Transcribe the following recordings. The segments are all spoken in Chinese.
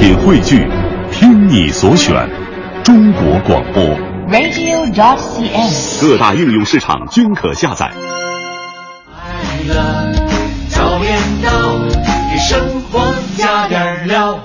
品汇聚，听你所选，中国广播。radio.cn。各大应用市场均可下载。快乐早点到，给生活加点料。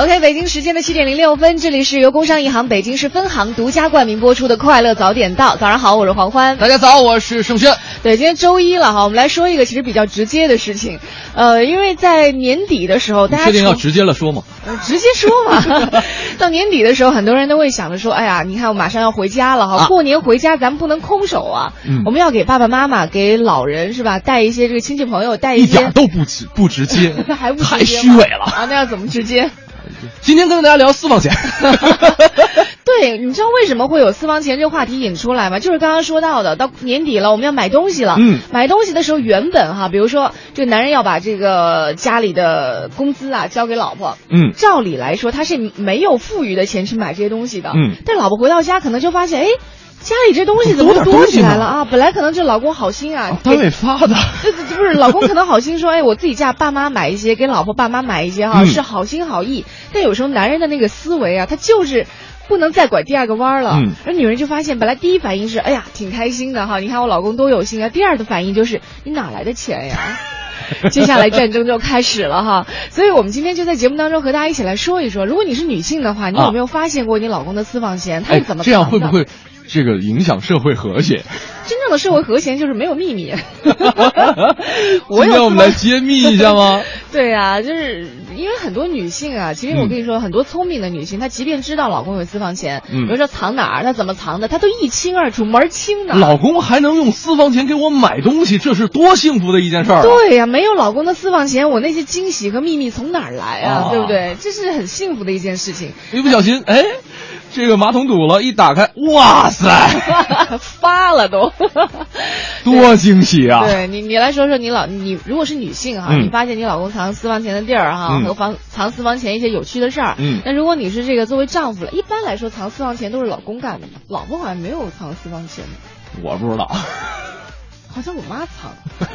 OK，北京时间的七点零六分，这里是由工商银行北京市分行独家冠名播出的《快乐早点到》。早上好，我是黄欢。大家早，我是盛轩。对，今天周一了哈，我们来说一个其实比较直接的事情。呃，因为在年底的时候，大家确定要直接了说吗？呃直接说嘛。到年底的时候，很多人都会想着说：“哎呀，你看我马上要回家了哈，啊过年回家咱们不能空手啊，嗯我们要给爸爸妈妈、给老人是吧，带一些这个亲戚朋友，带一些点都不直不直接 还不太虚伪了。啊！那要怎么直接？今天跟大家聊私房钱，对，你知道为什么会有私房钱这个话题引出来吗？就是刚刚说到的，到年底了，我们要买东西了。嗯买东西的时候，原本哈，比如说这个男人要把这个家里的工资啊交给老婆，嗯照理来说他是没有富余的钱去买这些东西的。嗯但老婆回到家可能就发现，哎，家里这东西怎么多点多起来了啊？本来可能就老公好心啊，给单位发的，这这不是老公可能好心说，哎，我自己家爸妈买一些，给老婆爸妈买一些哈，嗯是好心好意。但有时候男人的那个思维啊，他就是。不能再拐第二个弯儿了，嗯而女人就发现，本来第一反应是，哎呀，挺开心的哈，你看我老公多有心啊。第二的反应就是，你哪来的钱呀？接下来战争就开始了哈，所以我们今天就在节目当中和大家一起来说一说，如果你是女性的话，你有没有发现过你老公的私房钱？他哎是怎么，这样会不会这个影响社会和谐？真正的社会和谐就是没有秘密？我有今天我们来揭秘一下吗？对啊，就是因为很多女性啊，其实我跟你说，很多聪明的女性，她即便知道老公有私房钱，嗯比如说藏哪儿，她怎么藏的，她都一清二楚，门儿清的。老公还能用私房钱给我买东西，这是多幸福的一件事儿啊！对呀、没有老公的私房钱，我那些惊喜和秘密从哪儿来啊？啊对不对？这是很幸福的一件事情。一不小心，哎，这个马桶堵了，一打开，哇塞，发了都。多惊喜啊！对你，你来说说你老你如果是女性哈，嗯你发现你老公藏私房钱的地儿哈，嗯和房藏私房钱一些有趣的事儿，嗯那如果你是这个作为丈夫了，一般来说藏私房钱都是老公干的嘛，老婆好像没有藏私房钱的，我不知道，好像我妈藏，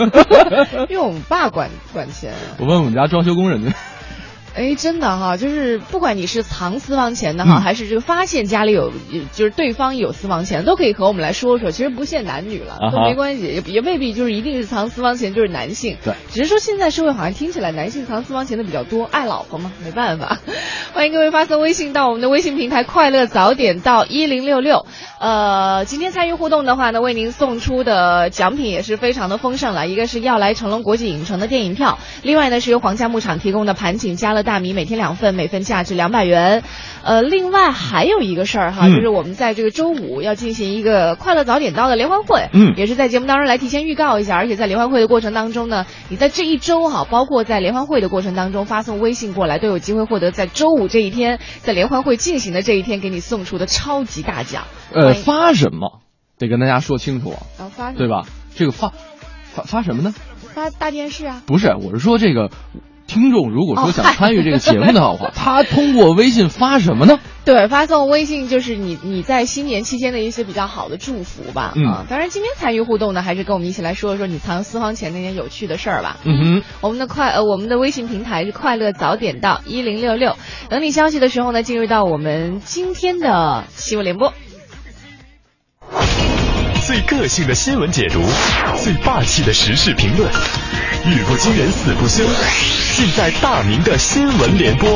因为我们爸管管钱。我问我们家装修工人去。哎，真的哈，就是不管你是藏私房钱的哈，嗯还是这个发现家里有，就是对方有私房钱，都可以和我们来说说。其实不限男女了，都没关系，也也未必就是一定是藏私房钱就是男性。对，只是说现在社会好像听起来男性藏私房钱的比较多，爱老婆嘛，没办法。欢迎各位发送微信到我们的微信平台“快乐早点到一零六六”。呃，今天参与互动的话呢，为您送出的奖品也是非常的丰盛了，一个是要来成龙国际影城的电影票，另外呢是由皇家牧场提供的盘锦家乐大米，每天两份，每份价值两百元。呃，另外还有一个事儿哈，嗯就是我们在这个周五要进行一个快乐早点到的联欢会，嗯也是在节目当中来提前预告一下，而且在联欢会的过程当中呢，你在这一周哈，包括在联欢会的过程当中发送微信过来，都有机会获得在周五这一天，在联欢会进行的这一天给你送出的超级大奖。呃，发什么得跟大家说清楚啊，然后发对吧？这个发发发什么呢？发大电视啊，不是，我是说这个听众如果说想参与这个节目的话，他通过微信发什么呢？对，发送微信就是你你在新年期间的一些比较好的祝福吧。嗯啊，当然今天参与互动呢，还是跟我们一起来说一说你藏私房钱那件有趣的事儿吧。嗯哼，我们的快呃，我们的微信平台是快乐早点到一零六六，等你消息的时候呢，进入到我们今天的新闻联播。最个性的新闻解读，最霸气的时事评论，语不惊人死不休，尽在大明的新闻联播。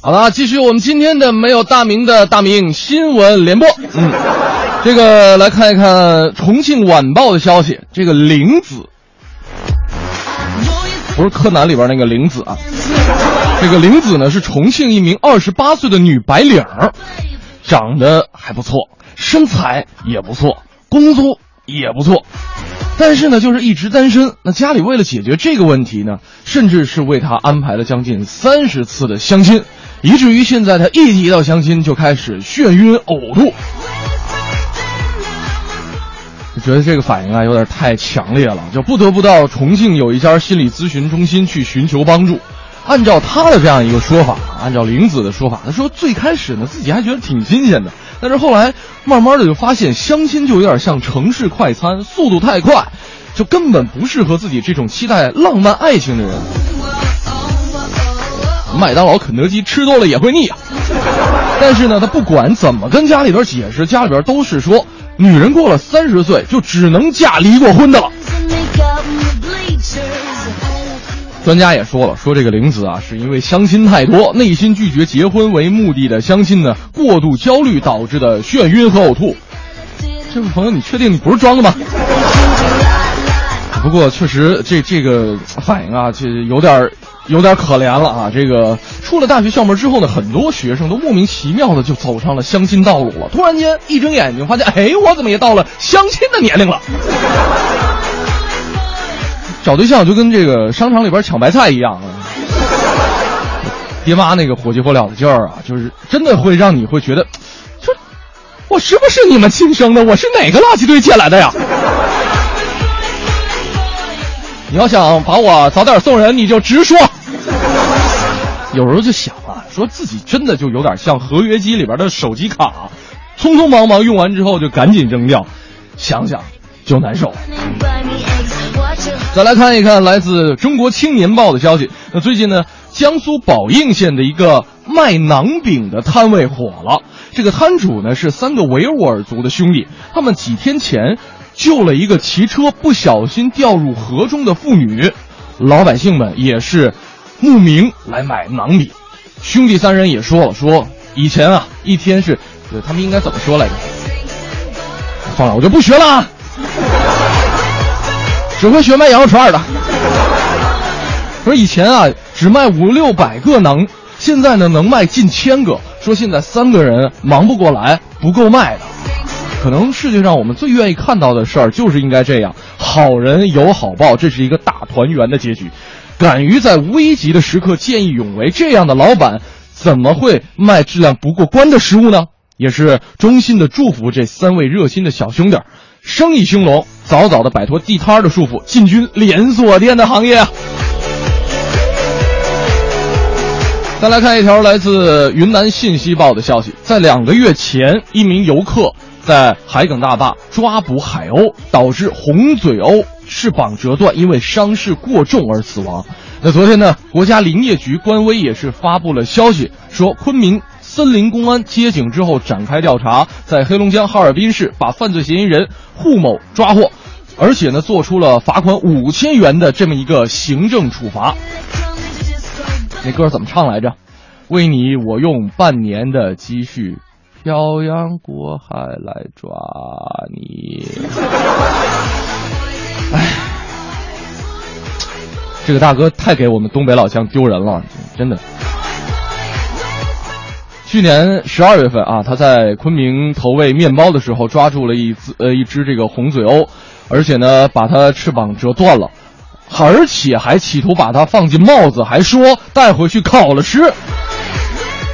好了，继续我们今天的没有大明的大明新闻联播。嗯，这个来看一看重庆晚报的消息，这个玲子不是柯南里边那个玲子啊，这个玲子呢是重庆一名二十八岁的女白领，长得还不错，身材也不错，工作也不错，但是呢，就是一直单身。那家里为了解决这个问题呢，甚至是为她安排了将近三十次的相亲，以至于现在她一提到相亲就开始眩晕呕吐。我觉得这个反应啊有点太强烈了，就不得不到重庆有一家心理咨询中心去寻求帮助。按照他的这样一个说法，按照玲子的说法，他说最开始呢自己还觉得挺新鲜的，但是后来慢慢的就发现相亲就有点像城市快餐，速度太快，就根本不适合自己这种期待浪漫爱情的人。麦当劳、肯德基吃多了也会腻啊。但是呢，他不管怎么跟家里边解释，家里边都是说，女人过了三十岁就只能嫁离过婚的了。专家也说了，说这个玲子啊，是因为相亲太多，内心拒绝结婚为目的的相亲呢，过度焦虑导致的眩晕和呕吐。这位朋友，你确定你不是装的吗？不过确实，这这个反应啊，这有点有点可怜了啊。这个出了大学校门之后呢，很多学生都莫名其妙的就走上了相亲道路了。突然间一睁眼睛，发现，哎，我怎么也到了相亲的年龄了？找对象就跟这个商场里边抢白菜一样啊！爹妈那个火急火燎的劲儿啊，就是真的会让你会觉得，说，我是不是你们亲生的？我是哪个垃圾堆捡来的呀？你要想把我早点送人，你就直说。有时候就想啊，说自己真的就有点像合约机里边的手机卡，匆匆忙忙用完之后就赶紧扔掉，想想就难受。再来看一看来自《中国青年报》的消息。那最近呢，江苏宝应县的一个卖馕饼的摊位火了。这个摊主呢是三个维吾尔族的兄弟，他们几天前救了一个骑车不小心掉入河中的妇女。老百姓们也是慕名来买馕饼。兄弟三人也说了，说以前啊一天是，他们应该怎么说来着？算了，我就不学了啊。只会学卖羊肉串的。说以前啊，只卖五六百个馕，现在呢能卖近千个。说现在三个人忙不过来，不够卖的。可能世界上我们最愿意看到的事儿就是应该这样，好人有好报，这是一个大团圆的结局。敢于在危急的时刻见义勇为，这样的老板怎么会卖质量不过关的食物呢？也是衷心的祝福这三位热心的小兄弟，生意兴隆。早早的摆脱地摊的束缚，进军连锁店的行业！再来看一条来自云南信息报的消息，在两个月前，一名游客在海埂大坝抓捕海鸥，导致红嘴鸥翅膀折断，因为伤势过重而死亡。那昨天呢，国家林业局官微也是发布了消息，说昆明。森林公安接警之后展开调查，在黑龙江哈尔滨市把犯罪嫌疑人胡某抓获，而且呢做出了罚款五千元的这么一个行政处罚。那歌怎么唱来着？为你我用半年的积蓄，漂洋过海来抓你。哎，这个大哥太给我们东北老乡丢人了，真的。去年十二月份啊，他在昆明投喂面包的时候，抓住了一只呃一只这个红嘴鸥，而且呢把它翅膀折断了，而且还企图把它放进帽子，还说带回去烤了吃。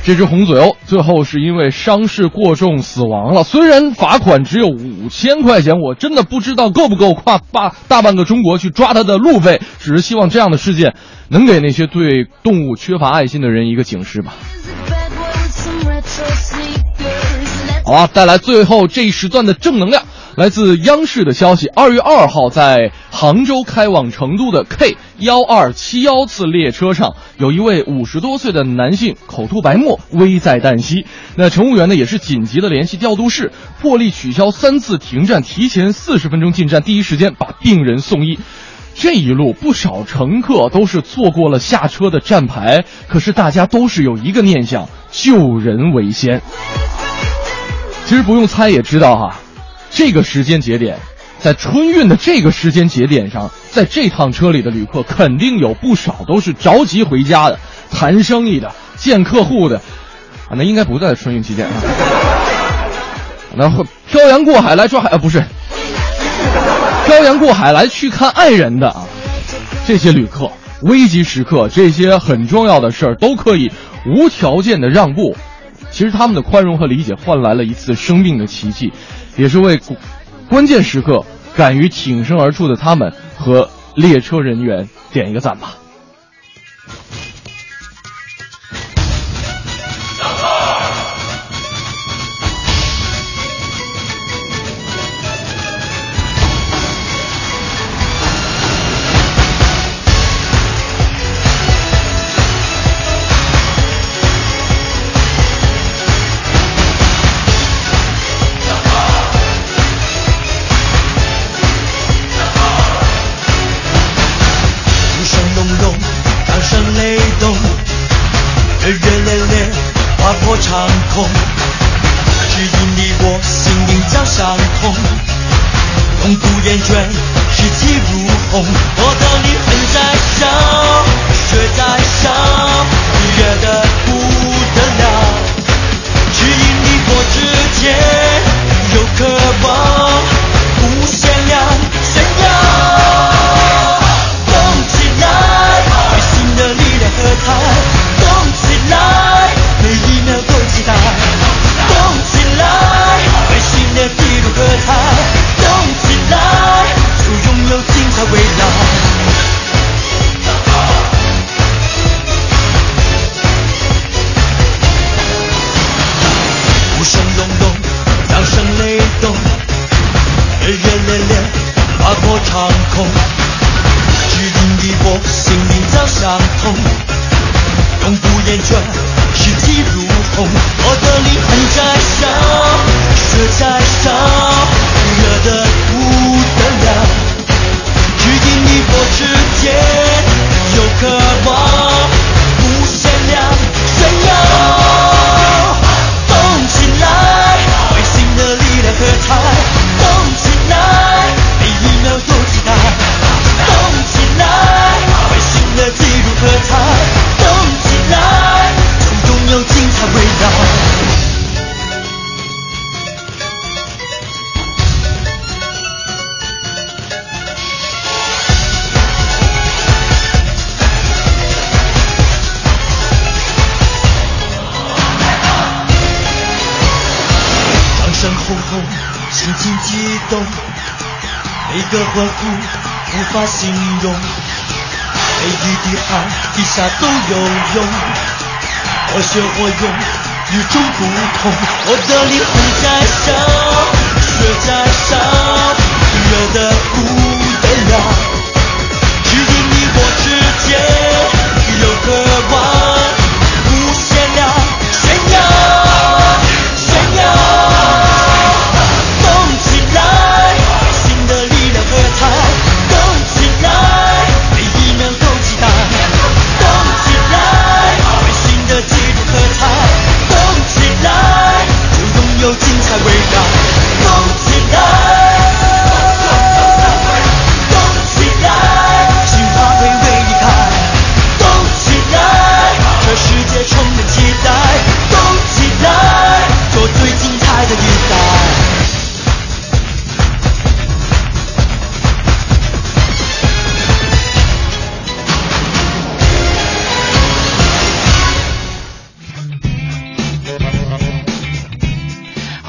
这只红嘴鸥最后是因为伤势过重死亡了。虽然罚款只有五千块钱，我真的不知道够不够跨大大半个中国去抓它的路费。只是希望这样的事件能给那些对动物缺乏爱心的人一个警示吧。好啊，带来最后这一时段的正能量，来自央视的消息。二月二号，在杭州开往成都的 K 幺二七幺次列车上，有一位五十多岁的男性口吐白沫，危在旦夕。那乘务员呢，也是紧急的联系调度室，破例取消三次停站，提前四十分钟进站，第一时间把病人送医。这一路不少乘客都是错过了下车的站牌，可是大家都是有一个念想：救人为先。其实不用猜也知道哈，这个时间节点，在春运的这个时间节点上，在这趟车里的旅客肯定有不少都是着急回家的、谈生意的、见客户的，啊，那应该不在春运期间啊。然后漂洋过海来抓海啊，不是，漂洋过海来去看爱人的啊，这些旅客危急时刻这些很重要的事儿都可以无条件的让步。其实他们的宽容和理解换来了一次生命的奇迹，也是为关键时刻敢于挺身而出的他们和列车人员点一个赞吧。厌倦，士气如虹，我的灵血在烧，热的啥都有用，我学我用，与众不同，我的灵魂在烧，血在烧，热的不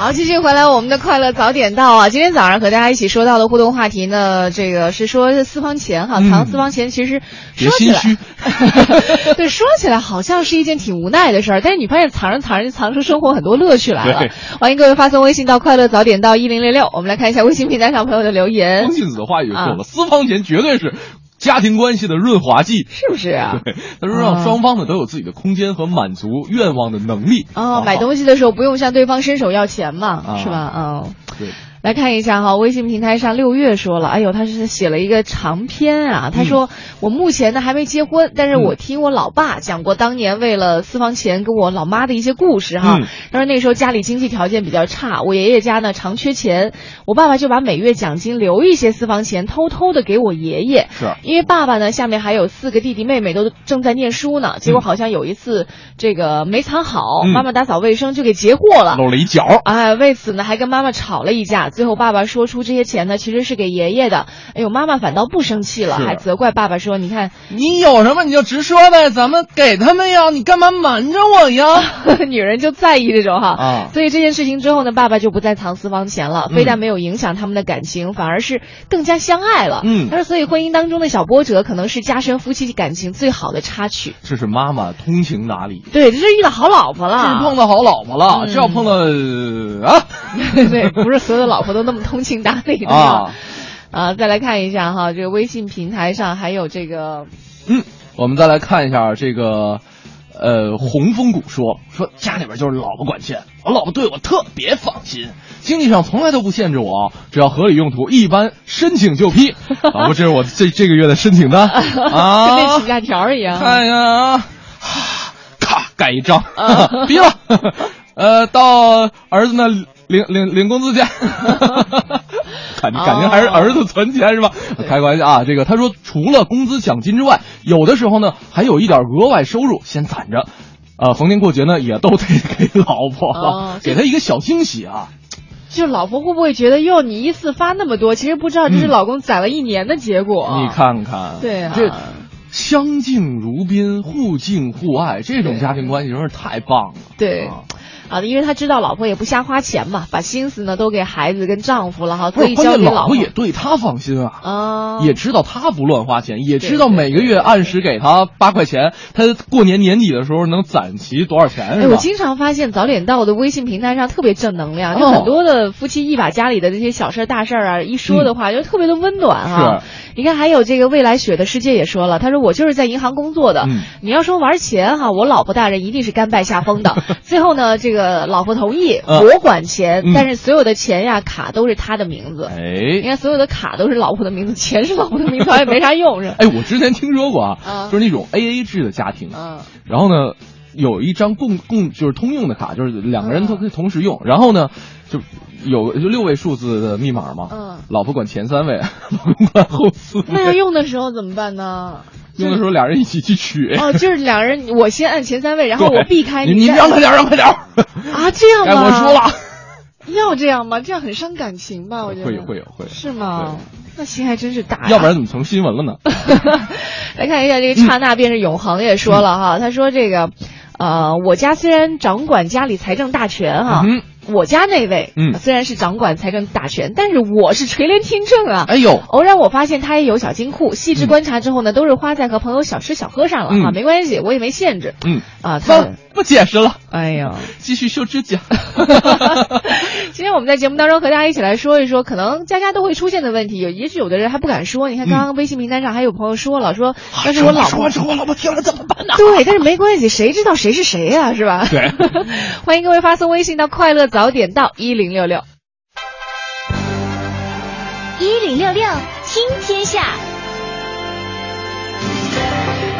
好，继续回来我们的快乐早点到啊！今天早上和大家一起说到的互动话题呢，这个是说私房钱哈，嗯。藏私房钱其实别说起来，对，说起来好像是一件挺无奈的事儿，但是你发现藏着藏着就藏出生活很多乐趣来了。对。欢迎各位发送微信到快乐早点到一零六六，我们来看一下微信平台上朋友的留言。风，信子的话语说啊。了，私房钱绝对是家庭关系的润滑剂。是不是啊？对，他说让双方呢都有自己的空间和满足愿望的能力。哦，买东西的时候不用向对方伸手要钱嘛，啊是吧？嗯。对，来看一下哈，微信平台上六月说了，哎呦，他是写了一个长篇啊。他说、我目前呢还没结婚，但是我听我老爸讲过当年为了私房钱跟我老妈的一些故事哈。嗯他说那时候家里经济条件比较差，我爷爷家呢常缺钱，我爸爸就把每月奖金留一些私房钱，偷偷的给我爷爷。是因为爸爸呢下面还有四个弟弟妹妹都正在念书呢，结果好像有一次这个没藏好，嗯妈妈打扫卫生就给截过了。露了一角。哎，为此呢还跟妈妈吵了一架，最后爸爸说出这些钱呢，其实是给爷爷的。哎呦，妈妈反倒不生气了，还责怪爸爸说：“你看，你有什么你就直说呗，咱们给他们呀，你干嘛瞒着我呀？女人就在意这种哈。啊所以这件事情之后呢，爸爸就不再藏私房钱了，嗯非但没有影响他们的感情，反而是更加相爱了。嗯他说，所以婚姻当中的小波折，可能是加深夫妻感情最好的插曲。这是妈妈通情达理，对，这是遇到好老婆这了。是碰到好老婆了，嗯这要碰到呃啊 对，不是所有的老婆都那么通情达理的呀啊。啊，再来看一下哈，这个微信平台上还有这个，嗯，我们再来看一下这个，呃，红枫谷说说家里边就是老婆管钱，我老婆对我特别放心，经济上从来都不限制我，只要合理用途，一般申请就批。啊，不，这是我这这个月的申请单 啊跟那啊请，假条一样。看一看啊，咔盖一张啊，批了。呃，到儿子那领领领工资去，感觉感觉还是儿子存钱是吧？开个玩笑啊，这个他说除了工资奖金之外，有的时候呢还有一点额外收入先攒着，呃，逢年过节呢也都得给老婆哦，给他一个小惊喜啊。就老婆会不会觉得，哟，你一次发那么多，其实不知道这是嗯老公攒了一年的结果。你，看看，对啊这相敬如宾、互敬互爱，这种家庭关系真是太棒了。对啊啊，因为他知道老婆也不瞎花钱嘛，把心思呢都给孩子跟丈夫了哈，不是，所以交给婆婆也对他放心啊。啊，也知道他不乱花钱，也知道每个月按时给他八块钱，他过年年底的时候能攒齐多少钱哎，是吧？我经常发现早点到的微信平台上特别正能量，就哦很多的夫妻一把家里的这些小事儿大事儿啊，一说的话就特别的温暖哈。你看，还有这个未来雪的世界也说了，他说我就是在银行工作的，嗯你要说玩钱哈，我老婆大人一定是甘拜下风的。最后呢，这个老婆同意，嗯。我管钱，嗯但是所有的钱呀卡都是他的名字。哎。你哎看，所有的卡都是老婆的名字，钱是老婆的名字，好像也没啥用。是吧？哎，我之前听说过啊，啊就是那种 A A 制的家庭，嗯。然后呢，有一张共共就是通用的卡，就是两个人嗯都可以同时用，然后呢，就有就六位数字的密码嘛，嗯。老婆管前三位，老公管后四位。那要，用的时候怎么办呢？用的时候俩人一起去取。哦，就是两人，我先按前三位，然后我避开你，你让开点，让开点。啊，这样哎，吗？我输了。要这样吗？这样很伤感情吧？我觉得会有会有会有是吗？那心还真是大呀。要不然怎么成新闻了呢？来看一下这个刹那便是永恒也说了哈，他说这个，呃，我家虽然掌管家里财政大权哈。嗯我家那位，嗯。虽然是掌管财政大权，但是我是垂帘听政啊。哎呦，偶然我发现他也有小金库，细致观察之后呢，都是花在和朋友小吃小喝上了嗯。啊，没关系，我也没限制。嗯，啊。他，不解释了，哎呀，继续修指甲。今天我们在节目当中和大家一起来说一说，可能家家都会出现的问题，有也许有的人还不敢说。你看，刚刚微信平台上还有朋友说了，说但是我老婆说说我老婆听了怎么办呢？对，但是没关系，谁知道谁是谁呀、是吧？对 欢迎各位发送微信到“快乐早点到一零六六”。一零六六听天下，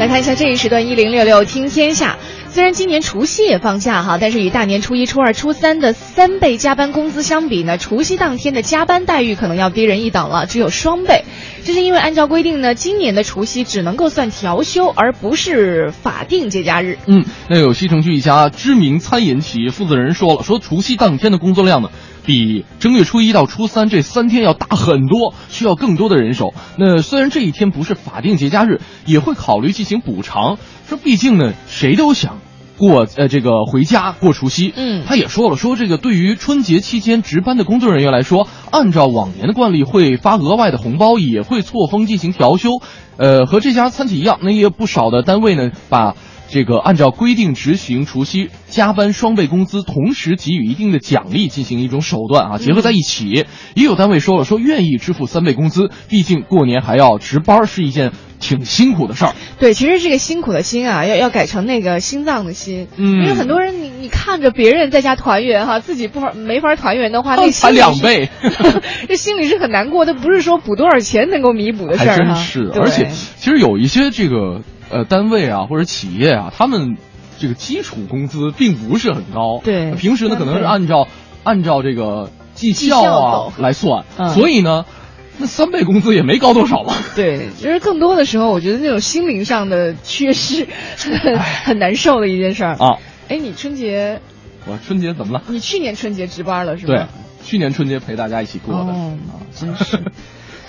来看一下这一时段一零六六听天下。虽然今年除夕也放假哈，但是与大年初一、初二、初三的三倍加班工资相比呢，除夕当天的加班待遇可能要低人一等了，只有双倍。这是因为按照规定呢，今年的除夕只能够算调休，而不是法定节假日。嗯，那有西城区一家知名餐饮企业负责人说了，说除夕当天的工作量呢，比正月初一到初三这三天要大很多，需要更多的人手。那虽然这一天不是法定节假日，也会考虑进行补偿。说毕竟呢，谁都想。过呃这个回家过除夕，嗯他也说了，说这个对于春节期间值班的工作人员来说，按照往年的惯例会发额外的红包，也会错峰进行调休。呃，和这家餐企一样，那也有不少的单位呢，把这个按照规定执行除夕加班双倍工资，同时给予一定的奖励，进行一种手段啊，结合在一起。也有单位说了，说愿意支付三倍工资，毕竟过年还要值班，是一件挺辛苦的事儿。对，其实这个辛苦的辛啊，要要改成那个心脏的心，嗯因为很多人你你看着别人在家团圆哈，自己不法没法团圆的话，那 才心里是两倍 这心里是很难过的，不是说补多少钱能够弥补的事还儿哈。真是，而且其实有一些这个呃单位啊或者企业啊，他们这个基础工资并不是很高，对平时呢可能是按照按照这个绩绩效效啊走来算，嗯所以呢，那三倍工资也没高多少吧。对，就是更多的时候，我觉得那种心灵上的缺失很 很难受的一件事儿。啊，哎，你春节，我春节怎么了？你去年春节值班了是吧？对去年春节陪大家一起过的，哦，真是。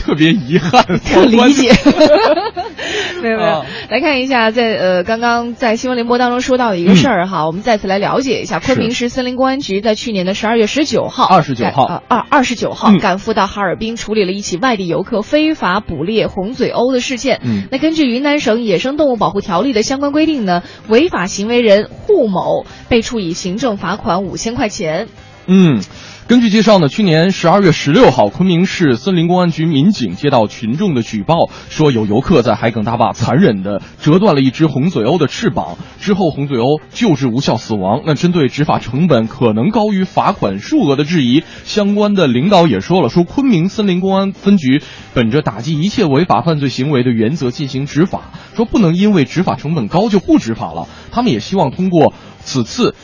特别遗憾，可 理解。没有没有啊，来看一下，在呃刚刚在新闻联播当中说到的一个事儿哈，我们再次来了解一下。昆明市森林公安局在去年的十二月十九号，二十九号二二十九号嗯赶赴到哈尔滨处理了一起外地游客非法捕猎红嘴鸥的事件。嗯那根据云南省野生动物保护条例的相关规定呢，违法行为人户某被处以行政罚款五千块钱。嗯。根据介绍呢，去年十二月十六号，昆明市森林公安局民警接到群众的举报，说有游客在海埂大坝残忍地折断了一只红嘴鸥的翅膀，之后红嘴鸥救治无效死亡。那针对执法成本可能高于罚款数额的质疑，相关的领导也说了，说昆明森林公安分局本着打击一切违法犯罪行为的原则进行执法，说不能因为执法成本高就不执法了。他们也希望通过此次。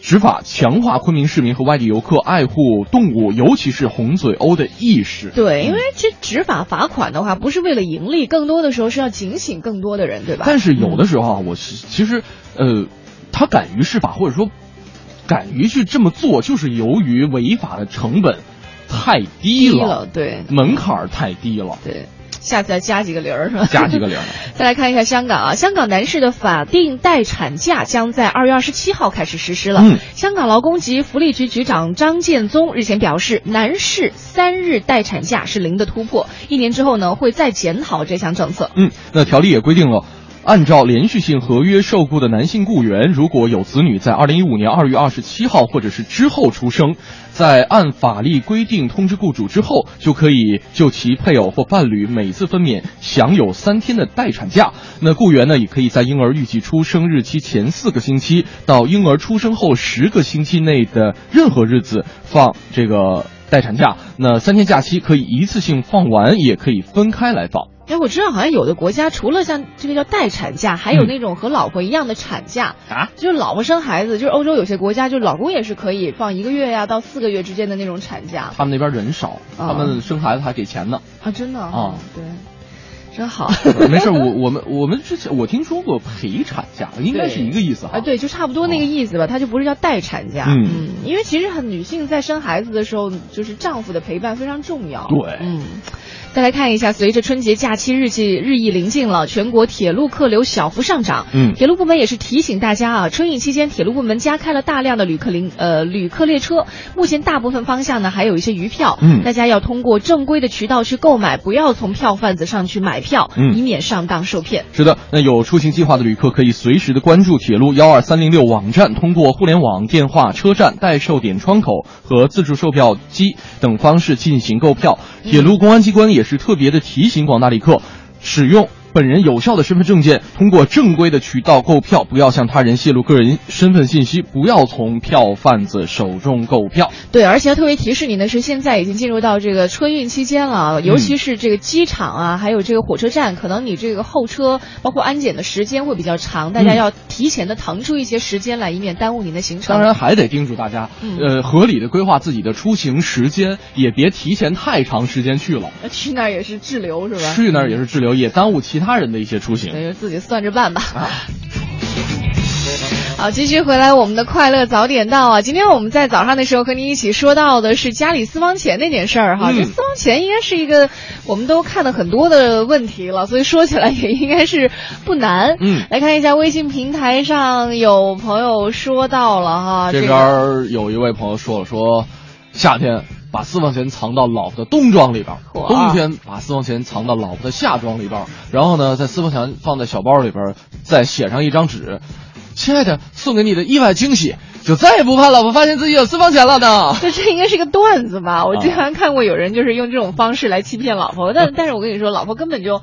执法强化昆明市民和外地游客爱护动物，尤其是红嘴鸥的意识。对，因为这执法罚款的话，不是为了盈利，更多的时候是要警醒更多的人，对吧？但是有的时候啊，我是其实呃，他敢于施法，或者说敢于去这么做，就是由于违法的成本太低了，低了对。门槛太低了，对，下次再加几个零儿是吧？加几个零儿。再来看一下香港啊，香港男士的法定待产假将在二月二十七号开始实施了。嗯香港劳工及福利局局长张建宗日前表示，男士三日待产假是零的突破，一年之后呢会再检讨这项政策。嗯，那条例也规定了。按照连续性合约受雇的男性雇员，如果有子女在二零一五年二月二十七号或者是之后出生，在按法律规定通知雇主之后，就可以就其配偶或伴侣每次分娩享有三天的待产假。那雇员呢，也可以在婴儿预计出生日期前四个星期到婴儿出生后十个星期内的任何日子放这个待产假。那三天假期可以一次性放完，也可以分开来放。哎，我知道好像有的国家除了像这个叫待产假，还有嗯那种和老婆一样的产假啊，就是老婆生孩子，就是欧洲有些国家，就是老公也是可以放一个月呀到四个月之间的那种产假他们那边人少，啊他们生孩子还给钱呢。啊，真的啊对，真好。没事，我我们我们之前我听说过陪产假，应该是一个意思哈。啊，对，就差不多那个意思吧，它就不是叫待产假，嗯因为其实很女性在生孩子的时候，就是丈夫的陪伴非常重要，对嗯。再来看一下，随着春节假期日期日益临近了，全国铁路客流小幅上涨。嗯铁路部门也是提醒大家啊，春运期间铁路部门加开了大量的旅客临呃旅客列车，目前大部分方向呢还有一些余票，嗯大家要通过正规的渠道去购买，不要从票贩子上去买票，嗯以免上当受骗。是的，那有出行计划的旅客可以随时的关注铁路幺二三零六网站，通过互联网、电话、车站代售点窗口和自助售票机等方式进行购票。铁路公安机关也是特别的提醒广大旅客，使用。本人有效的身份证件，通过正规的渠道购票，不要向他人泄露个人身份信息，不要从票贩子手中购票。对，而且要特别提示您的是，现在已经进入到这个春运期间了，尤其是这个机场啊，还有这个火车站，可能你这个候车包括安检的时间会比较长，大家嗯要提前的腾出一些时间来，以免耽误您的行程。当然还得叮嘱大家，嗯呃，合理的规划自己的出行时间，也别提前太长时间去了。去那儿也是滞留是吧？去那儿也是滞留，也耽误其他人的一些出行。那就自己算着办吧。啊好，继续回来我们的快乐早点到啊！今天我们在早上的时候和您一起说到的是家里私房钱那件事儿哈。嗯这私房钱应该是一个我们都看了很多的问题了，所以说起来也应该是不难。嗯来看一下微信平台上有朋友说到了哈，这边有一位朋友说了，说夏天把私房钱藏到老婆的冬装里边冬天把私房钱藏到老婆的夏装里边，然后呢，在私房钱放在小包里边，再写上一张纸，亲爱的，送给你的意外惊喜，就再也不怕老婆发现自己有私房钱了呢。就这应该是个段子吧？我啊经常看过有人就是用这种方式来欺骗老婆，但但是我跟你说，老婆根本就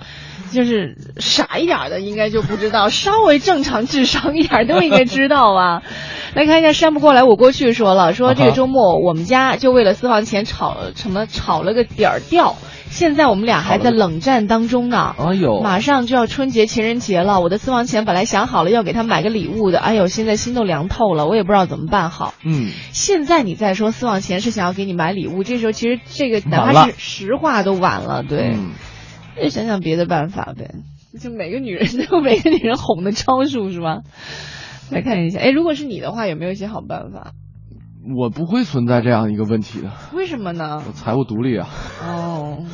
就是傻一点儿的，应该就不知道，稍微正常智商一点儿都应该知道啊。来看一下山不过来，我过去说了，说这个周末我们家就为了私房钱吵什么吵了个点儿调。现在我们俩还在冷战当中呢，哎呦。马上就要春节情人节了，我的私房钱本来想好了要给他买个礼物的，哎呦，现在心都凉透了，我也不知道怎么办好。嗯，现在你再说私房钱是想要给你买礼物，这时候其实这个哪怕是实话都晚了，对，嗯就想想别的办法呗。就每个女人都有 每个女人哄的招数是吧？来看一下，哎，如果是你的话，有没有一些好办法？我不会存在这样一个问题的，为什么呢？我财务独立啊。哦，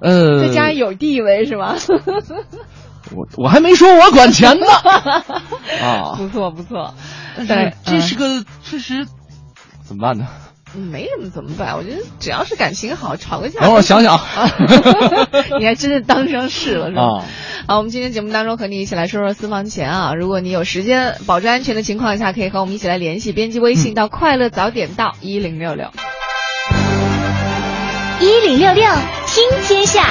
呃，在家有地位是吗？我我还没说我管钱呢。啊，不错不错，但对是这是个确实，怎么办呢？嗯没什么怎么办？我觉得只要是感情好，吵个架。等会儿想想 你还真的当上事了是吧？啊。好，我们今天节目当中和你一起来说说私房钱啊。如果你有时间，保证安全的情况下，可以和我们一起来联系，编辑微信到“快乐早点到一零六六”。一零六六听天下，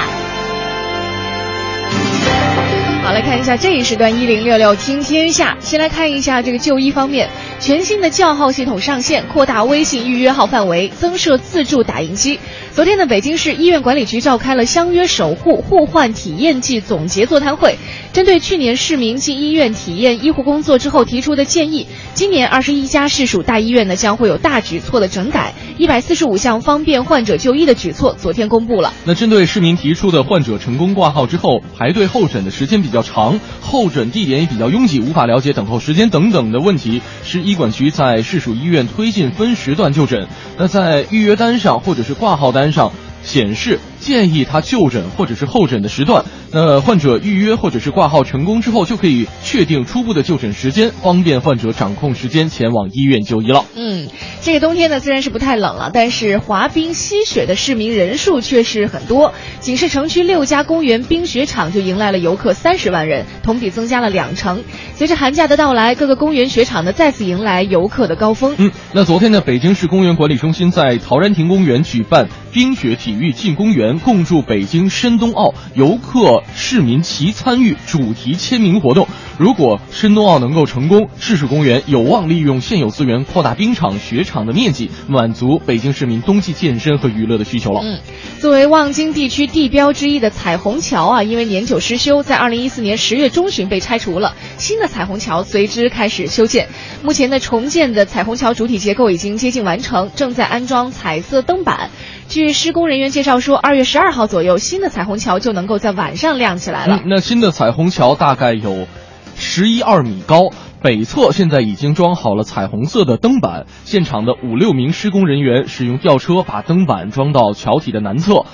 好，来看一下这一时段一零六六听天下。先来看一下这个就医方面，全新的叫号系统上线，扩大微信预约号范围，增设自助打印机。昨天呢，北京市医院管理局召开了相约守护互换体验季总结座谈会，针对去年市民进医院体验医护工作之后提出的建议，今年二十一家市属大医院呢将会有大举措的整改，一百四十五项方便患者就医的举措昨天公布了。那针对市民提出的患者成功挂号之后排队候诊的时间比较长，候诊地点也比较拥挤，无法了解等候时间等等的问题，市医管局在市属医院推进分时段就诊。那在预约单上或者是挂号单单上显示建议他就诊或者是候诊的时段，那患者预约或者是挂号成功之后，就可以确定初步的就诊时间，方便患者掌控时间前往医院就医了。嗯，这个冬天呢虽然是不太冷了，但是滑冰吸雪的市民人数却是很多。仅是城区六家公园冰雪场就迎来了游客三十万人，同比增加了两成。随着寒假的到来，各个公园雪场呢再次迎来游客的高峰。嗯，那昨天呢，北京市公园管理中心在陶然亭公园举办冰雪体育进公园，共筑北京深冬奥游客市民齐参与主题签名活动。如果深冬奥能够成功，市属公园有望利用现有资源扩大冰场、雪场的面积，满足北京市民冬季健身和娱乐的需求了。嗯，作为望京地区地标之一的彩虹桥啊，因为年久失修，在二零一四年十月中旬被拆除了，新的彩虹桥随之开始修建。目前呢，重建的彩虹桥主体结构已经接近完成，正在安装彩色灯板。据施工人员介绍说，二月十二号左右，新的彩虹桥就能够在晚上亮起来了。那新的彩虹桥大概有十一二米高，北侧现在已经装好了彩虹色的灯板。现场的五六名施工人员使用吊车把灯板装到桥体的南侧，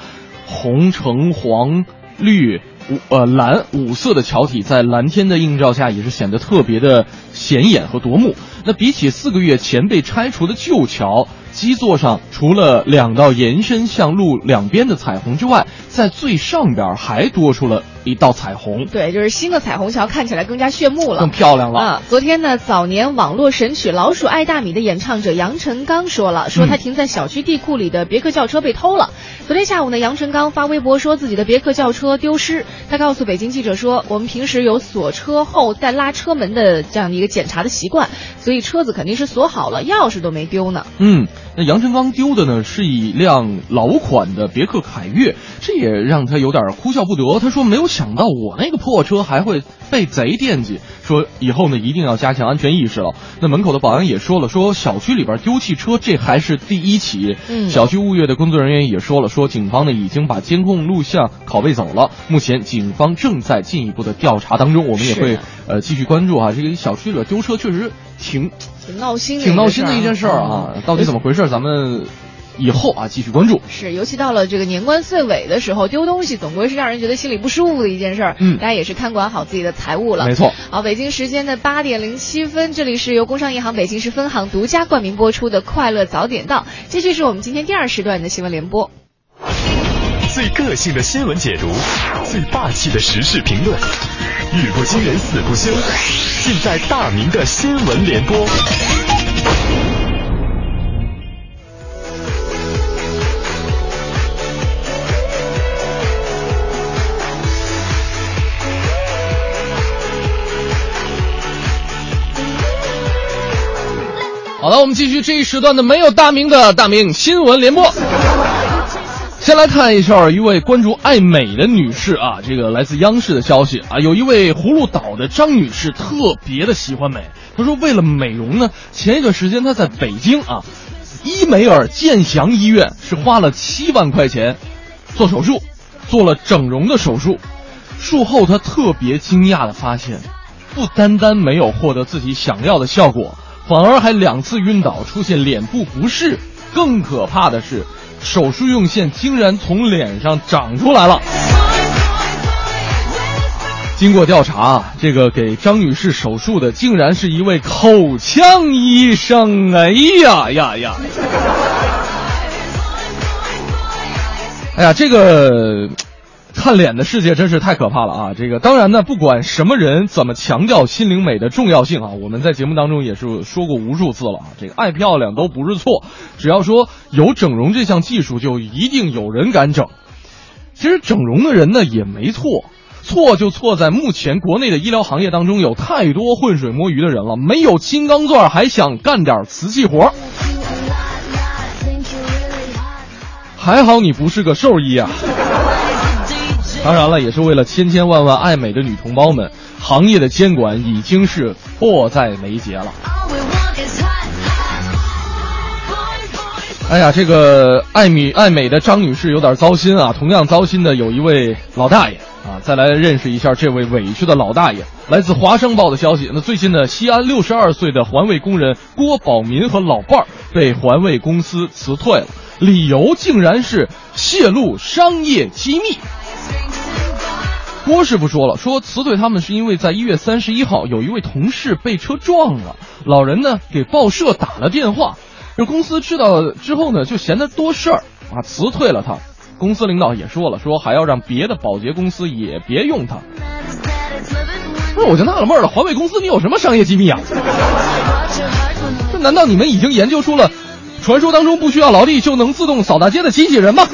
红、橙、黄、绿。五呃蓝五色的桥体在蓝天的映照下也是显得特别的显眼和夺目。那比起四个月前被拆除的旧桥，基座上除了两道延伸向路两边的彩虹之外，在最上边还多出了一道彩虹。对，就是新的彩虹桥看起来更加炫目了，更漂亮了。啊，昨天呢，早年网络神曲《老鼠爱大米》的演唱者杨臣刚说了，说他停在小区地库里的别克轿车被偷了。昨天下午呢，杨臣刚发微博说自己的别克轿车丢失。他告诉北京记者说：“我们平时有锁车后再拉车门的这样的一个检查的习惯，所以车子肯定是锁好了，钥匙都没丢呢。”嗯，那杨臣刚丢的呢是一辆老款的别克凯越，这也让他有点哭笑不得。他说：“没有想到我那个破车还会被贼惦记，说以后呢一定要加强安全意识了。”那门口的保安也说了，说小区里边丢汽车这还是第一起。嗯，小区物业的工作人员也说了，说警方呢已经把监控录像拷贝走了，目前警方正在进一步的调查当中，我们也会呃继续关注啊。这个小区里边丢车确实挺挺闹心，挺闹心的一件事儿啊，到底怎么回事？咱们。以后啊，继续关注。是，尤其到了这个年关岁尾的时候，丢东西总归是让人觉得心里不舒服的一件事儿。嗯，大家也是看管好自己的财物了。没错。好，北京时间的八点零七分，这里是由工商银行北京市分行独家冠名播出的《快乐早点到》，继续是我们今天第二时段的新闻联播。最个性的新闻解读，最霸气的时事评论，语不惊人死不休，尽在大明的新闻联播。好了，我们继续这一时段的没有大明的大明新闻联播。先来看一下一位关注爱美的女士啊，这个来自央视的消息啊，有一位葫芦岛的张女士特别的喜欢美，她说为了美容呢，前一段时间她在北京啊，伊美尔健祥医院是花了七万块钱做手术，做了整容的手术，术后她特别惊讶的发现，不单单没有获得自己想要的效果。反而还两次晕倒，出现脸部不适。更可怕的是，手术用线竟然从脸上长出来了。经过调查，这个给张女士手术的竟然是一位口腔医生！哎呀呀呀！哎呀，这个看脸的世界真是太可怕了啊！这个当然呢，不管什么人怎么强调心灵美的重要性啊，我们在节目当中也是说过无数次了啊。这个爱漂亮都不是错，只要说有整容这项技术，就一定有人敢整。其实整容的人呢也没错。错就错在目前国内的医疗行业当中有太多浑水摸鱼的人了，没有金刚钻还想干点瓷器活。还好你不是个兽医啊！当然了，也是为了千千万万爱美的女同胞们，行业的监管已经是迫在眉睫了。哎呀，这个爱美爱美的张女士有点糟心啊！同样糟心的有一位老大爷。啊，再来认识一下这位委屈的老大爷。来自《华商报》的消息，那最近呢，西安六十二岁的环卫工人郭宝民和老伴儿被环卫公司辞退了，理由竟然是泄露商业机密。郭师傅说了，说辞退他们是因为在一月三十一号有一位同事被车撞了，老人呢给报社打了电话，这公司知道之后呢就嫌他多事儿啊，辞退了他。公司领导也说了，说还要让别的保洁公司也别用他。不是，我就纳了闷了，环卫公司你有什么商业机密啊？这难道你们已经研究出了传说当中不需要劳力就能自动扫大街的机器人吗？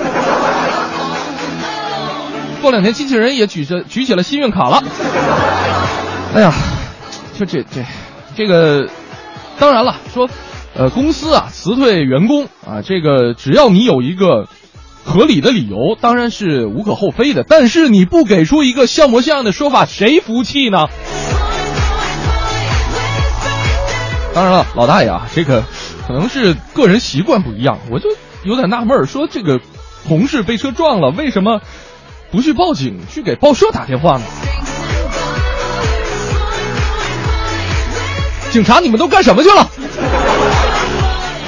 过两天机器人也举着举起了幸运卡了。哎呀，就这这这个，当然了，说呃公司啊辞退员工啊，这个只要你有一个。合理的理由当然是无可厚非的，但是你不给出一个像模像样的说法，谁服气呢？当然了，老大爷啊，这个可能是个人习惯不一样，我就有点纳闷儿，说这个同事被车撞了，为什么不去报警，去给报社打电话呢？警察，你们都干什么去了？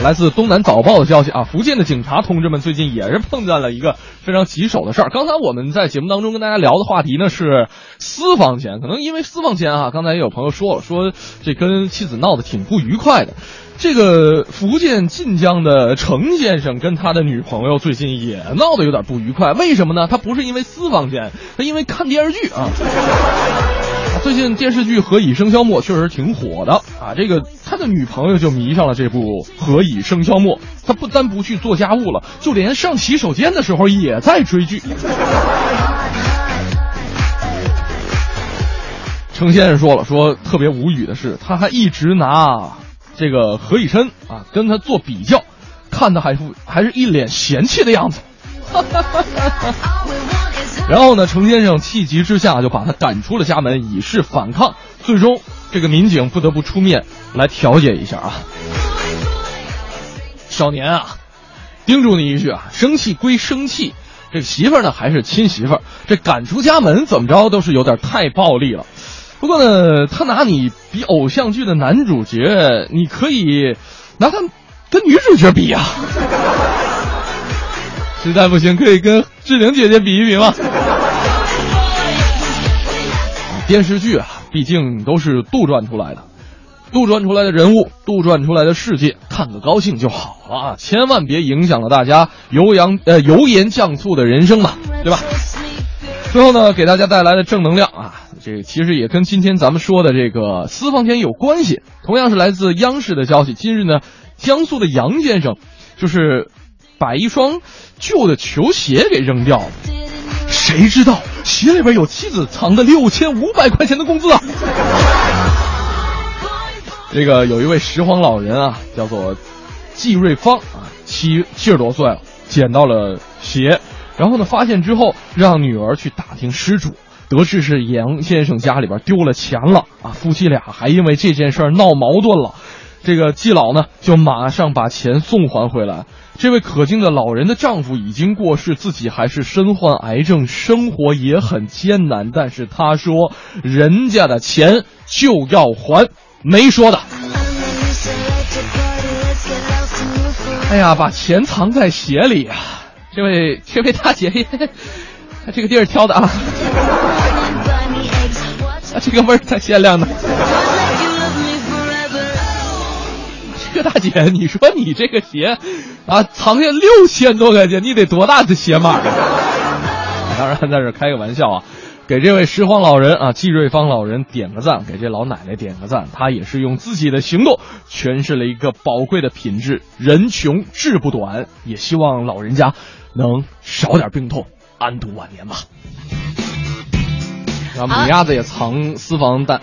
来自《东南早报》的消息啊，福建的警察同志们最近也是碰见了一个非常棘手的事儿。刚才我们在节目当中跟大家聊的话题呢是私房钱，可能因为私房钱啊，刚才也有朋友说了，说这跟妻子闹得挺不愉快的。这个福建晋江的程先生跟他的女朋友最近也闹得有点不愉快，为什么呢？他不是因为私房钱，他因为看电视剧啊。最近电视剧《何以笙箫默》确实挺火的啊！这个他的女朋友就迷上了这部《何以笙箫默》，他不单不去做家务了，就连上洗手间的时候也在追剧。程先生说了，说特别无语的是，他还一直拿这个何以琛啊跟他做比较，看他还还是一脸嫌弃的样子。然后呢，程先生气急之下就把他赶出了家门，以示反抗。最终，这个民警不得不出面来调解一下啊。少年啊，叮嘱你一句啊，生气归生气，这媳妇儿呢还是亲媳妇儿，这赶出家门怎么着都是有点太暴力了。不过呢，他拿你比偶像剧的男主角，你可以拿他跟女主角比呀。实在不行，可以跟志玲姐姐比一比吗？电视剧啊，毕竟都是杜撰出来的，杜撰出来的人物，杜撰出来的世界，看个高兴就好了啊！千万别影响了大家油盐呃油盐酱醋的人生嘛，对吧？最后呢，给大家带来的正能量啊，这其实也跟今天咱们说的这个私房钱有关系。同样是来自央视的消息，今日呢，江苏的杨先生就是把一双。旧的球鞋给扔掉了，谁知道鞋里边有妻子藏的六千五百块钱的工资啊！这个有一位拾荒老人啊，叫做季瑞芳啊，七七十多岁了，捡到了鞋，然后呢，发现之后让女儿去打听失主，得知是杨先生家里边丢了钱了啊，夫妻俩还因为这件事闹矛盾了，这个季老呢就马上把钱送还回来。这位可敬的老人的丈夫已经过世，自己还是身患癌症，生活也很艰难。但是他说，人家的钱就要还，没说的。哎呀，把钱藏在鞋里啊！这位这位大姐姐，这个地儿挑的啊，啊，这个味儿才鲜亮呢。这个大姐，你说你这个鞋啊，藏下六千多块钱，你得多大的鞋码？当然，在这开个玩笑啊。给这位拾荒老人啊，季瑞芳老人点个赞，给这老奶奶点个赞。他也是用自己的行动诠释了一个宝贵的品质：人穷志不短。也希望老人家能少点病痛，安度晚年吧。然后，母鸭子也藏私房蛋。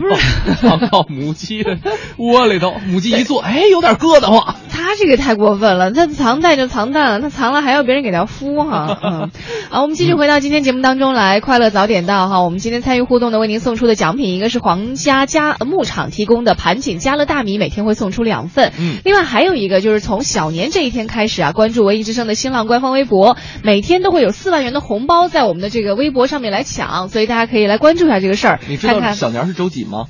藏到藏到母鸡的窝里头，母鸡一坐，哎，有点硌得慌。他这个太过分了，他藏蛋就藏蛋了，他藏了还要别人给他孵哈。嗯，好，我们继续回到今天节目当中来，快乐早点到哈。我们今天参与互动的，为您送出的奖品，一个是皇家家牧场提供的盘锦家乐大米，每天会送出两份。嗯，另外还有一个就是从小年这一天开始啊，关注文艺之声的新浪官方微博，每天都会有四万元的红包在我们的这个微博上面来抢，所以大家可以来关注一下这个事儿。你知道小年是周几吗？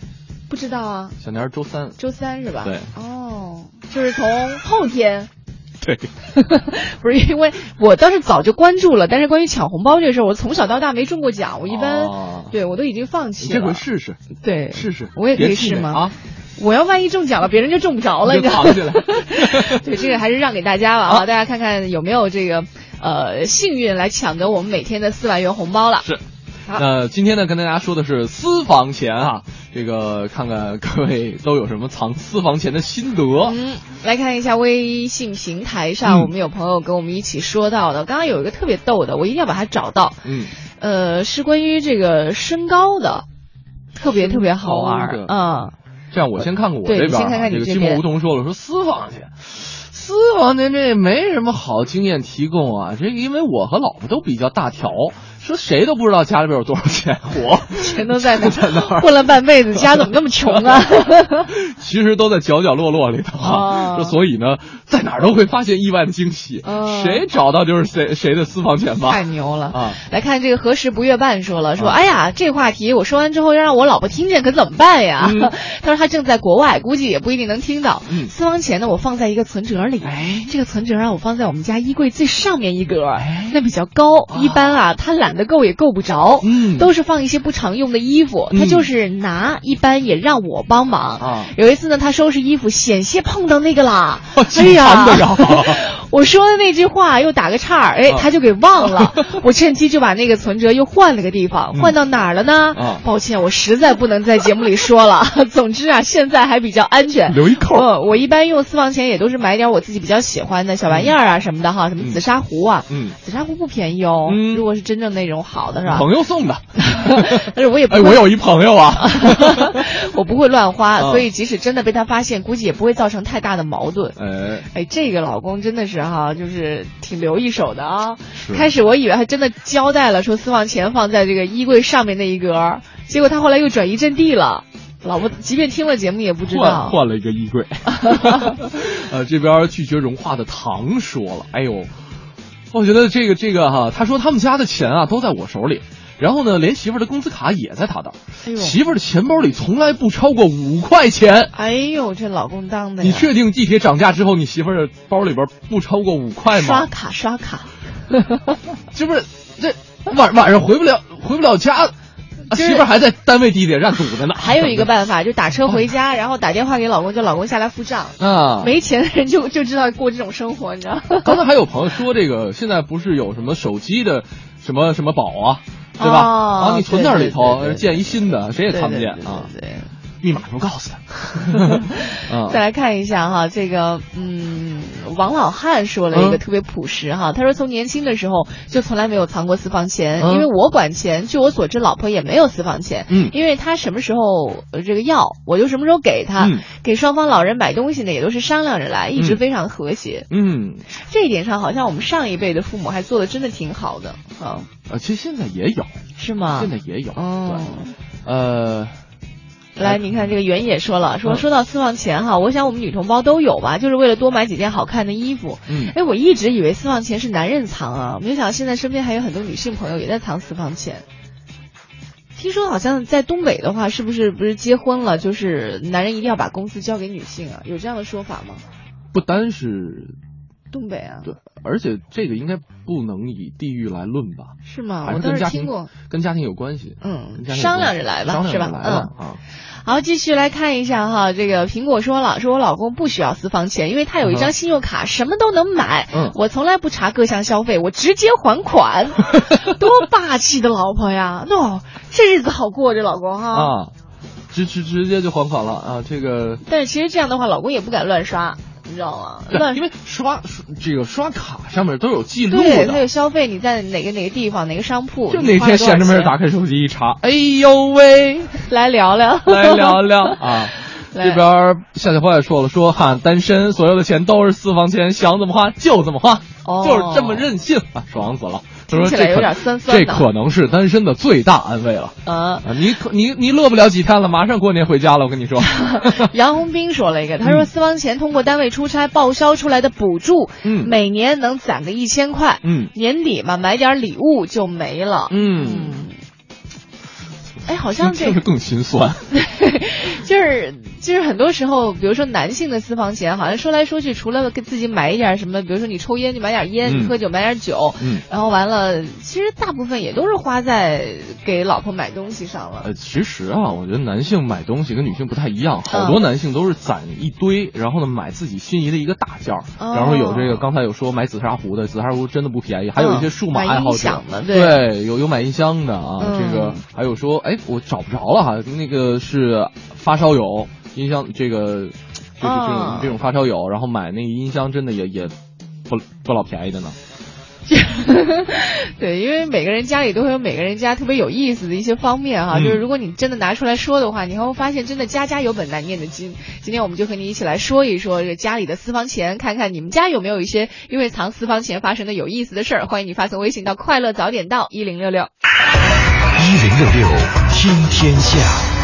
不知道啊，小年儿周三，周三是吧？对，哦，就是从后天。对，不是因为我倒是早就关注了，但是关于抢红包这个事儿，我从小到大没中过奖，我一般对我都已经放弃了。这回试试，对，试试，我也可以试吗？啊，我要万一中奖了，别人就中不着了，你藏起来。对，这个还是让给大家吧啊，大家看看有没有这个呃幸运来抢得我们每天的四万元红包了。是。那今天呢，跟大家说的是私房钱啊，这个看看各位都有什么藏私房钱的心得。嗯，来看一下微信平台上，我们有朋友跟我们一起说到的，刚刚有一个特别逗的，我一定要把它找到。嗯，呃，是关于这个身高的，特别特别好玩。嗯，这样我先看看我这边。先看看你这个寂寞梧桐说了，说私房钱，私房钱这没什么好经验提供啊，这因为我和老婆都比较大条。说谁都不知道家里边有多少钱，我钱都在那儿 混了半辈子，家怎么那么穷啊？其实都在角角落落里头啊。说所以呢，在哪儿都会发现意外的惊喜，谁找到就是谁谁的私房钱吧。太牛了啊！来看这个何时不月半说了，说哎呀，这话题我说完之后要让我老婆听见，可怎么办呀？他说他正在国外，估计也不一定能听到。私房钱呢，我放在一个存折里，哎，这个存折让我放在我们家衣柜最上面一格，哎那比较高，一般啊，他懒。的够也够不着，嗯，都是放一些不常用的衣服，他就是拿，一般也让我帮忙啊。有一次呢，他收拾衣服，险些碰到那个啦，哎呀，我说的那句话又打个岔，哎，他就给忘了。我趁机就把那个存折又换了个地方，换到哪儿了呢？抱歉，我实在不能在节目里说了。总之啊，现在还比较安全，留一口。我一般用私房钱也都是买点我自己比较喜欢的小玩意儿啊什么的哈，什么紫砂壶啊，嗯，紫砂壶不便宜哦，如果是真正那种。好的是吧？朋友送的，但是我也不哎，我有一朋友啊，我不会乱花，所以即使真的被他发现，估计也不会造成太大的矛盾。哎哎，这个老公真的是哈，就是挺留一手的啊。开始我以为他真的交代了，说私房钱放在这个衣柜上面那一格，结果他后来又转移阵地了。老婆即便听了节目也不知道，换了一个衣柜。呃，这边拒绝融化的糖说了，哎呦。我觉得这个这个哈，他说他们家的钱啊都在我手里，然后呢，连媳妇儿的工资卡也在他那儿，媳妇儿的钱包里从来不超过五块钱。哎呦，这老公当的！你确定地铁涨价之后，你媳妇儿的包里边不超过五块吗？刷卡刷卡，这不是？这晚晚上回不了回不了家。媳妇儿还在单位地铁站堵着呢。还有一个 办法，就打车回家，然后打电话给老公，叫老公下来付账。啊，没钱的人就就知道过这种生活，你知道。刚才还有朋友说，这个现在不是有什么手机的什么什么宝啊，对吧？啊，你存那里头，建一新的，谁也看不见啊。对。密码不告诉他。再来看一下哈，这个嗯，王老汉说了一个特别朴实哈，他说从年轻的时候就从来没有藏过私房钱，因为我管钱。据我所知，老婆也没有私房钱，嗯，因为他什么时候这个要，我就什么时候给他。给双方老人买东西呢，也都是商量着来，一直非常和谐。嗯，这一点上好像我们上一辈的父母还做的真的挺好的啊。呃，其实现在也有，是吗？现在也有，哦，呃。来，你看这个袁野说了，说说到私房钱哈，我想我们女同胞都有吧，就是为了多买几件好看的衣服。嗯，哎，我一直以为私房钱是男人藏啊，没想到现在身边还有很多女性朋友也在藏私房钱。听说好像在东北的话，是不是不是结婚了，就是男人一定要把工资交给女性啊？有这样的说法吗？不单是东北啊，对，而且这个应该不能以地域来论吧？是吗？我倒还是跟家庭是听过。跟家庭有关系。嗯商量着来吧商量是吧着来吧啊。好，继续来看一下哈，这个苹果说了，说我老公不需要私房钱，因为他有一张信用卡，什么都能买。嗯我从来不查各项消费，我直接还款，多霸气的老婆呀！喏、这日子好过这，老公哈。啊，直直直接就还款了啊！这个但是其实这样的话，老公也不敢乱刷，你知道吗？乱因为刷刷这个刷卡上面都有记录的，它有。消费，你在哪个哪个地方哪个商铺，就哪天闲着没事打开手机一查，哎呦喂，来聊聊，来聊聊 啊。这边夏小花也说了，说哈单身，所有的钱都是私房钱，想怎么花就怎么花，哦就是这么任性啊，爽死了。他说起来有点酸酸的。这可能是单身的最大安慰了。呃，啊，你可你你乐不了几天了，马上过年回家了，我跟你说。杨红兵说了一个，他嗯说私房钱通过单位出差报销出来的补助，嗯。每年能攒个一千块，嗯。年底嘛买点礼物就没了，嗯，哎，好像这听着 更心酸。就是就是很多时候，比如说男性的私房钱，好像说来说去，除了给自己买一点什么，比如说你抽烟就买点烟，嗯你喝酒买点酒，嗯。然后完了，其实大部分也都是花在给老婆买东西上了。呃，其实啊，我觉得男性买东西跟女性不太一样，好嗯多男性都是攒一堆，然后呢买自己心仪的一个大件儿，哦。然后有这个刚才有说买紫砂壶的，紫砂壶真的不便宜，还有一些数码爱好者对。有有买音箱的啊，嗯这个还有说，哎，我找不着了哈，那个是发烧友音箱，这个就是这种、哦这种发烧友，然后买那个音箱真的也也不不老便宜的呢。对，因为每个人家里都会有每个人家特别有意思的一些方面哈、嗯就是如果你真的拿出来说的话，你还会发现真的家家有本难念的经。今天我们就和你一起来说一说这家里的私房钱，看看你们家有没有一些因为藏私房钱发生的有意思的事儿。欢迎你发送微信到快乐早点到一零六六。一零六六听天下。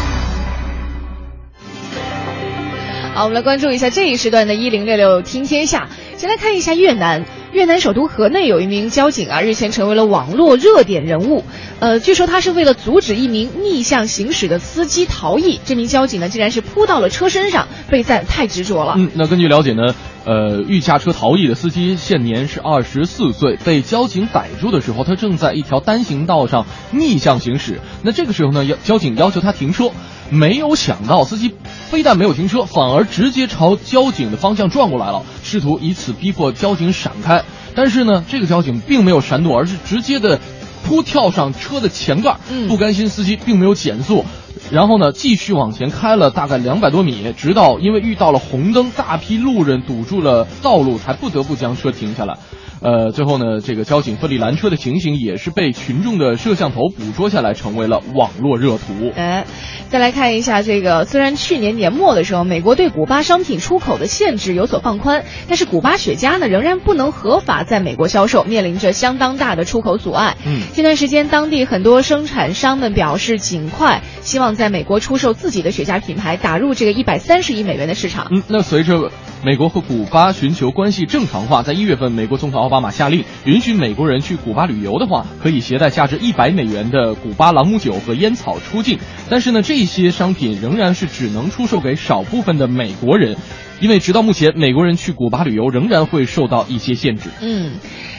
好，我们来关注一下这一时段的“一零六六听天下”。先来看一下越南，越南首都河内有一名交警啊，日前成为了网络热点人物。呃，据说他是为了阻止一名逆向行驶的司机逃逸，这名交警呢竟然是扑到了车身上，被赞太执着了。嗯，那根据了解呢，呃，欲驾车逃逸的司机现年是二十四岁，被交警逮住的时候，他正在一条单行道上逆向行驶。那这个时候呢，要交警要求他停车，没有想到司机非但没有停车，反而直接朝交警的方向撞过来了，试图以此逼迫交警闪开。但是呢，这个交警并没有闪躲，而是直接的扑跳上车的前盖，嗯不甘心司机并没有减速，然后呢继续往前开了大概两百多米，直到因为遇到了红灯，大批路人堵住了道路，才不得不将车停下来。呃，最后呢，这个交警奋力拦车的情形也是被群众的摄像头捕捉下来，成为了网络热图。哎，再来看一下这个，虽然去年年末的时候，美国对古巴商品出口的限制有所放宽，但是古巴雪茄呢仍然不能合法在美国销售，面临着相当大的出口阻碍。嗯这段时间，当地很多生产商们表示，尽快希望在美国出售自己的雪茄品牌，打入这个一百三十亿美元的市场。嗯，那随着美国和古巴寻求关系正常化，在一月份，美国总统奥巴马下令，允许美国人去古巴旅游的话，可以携带价值一百美元的古巴朗姆酒和烟草出境。但是呢，这些商品仍然是只能出售给少部分的美国人，因为直到目前，美国人去古巴旅游仍然会受到一些限制。嗯，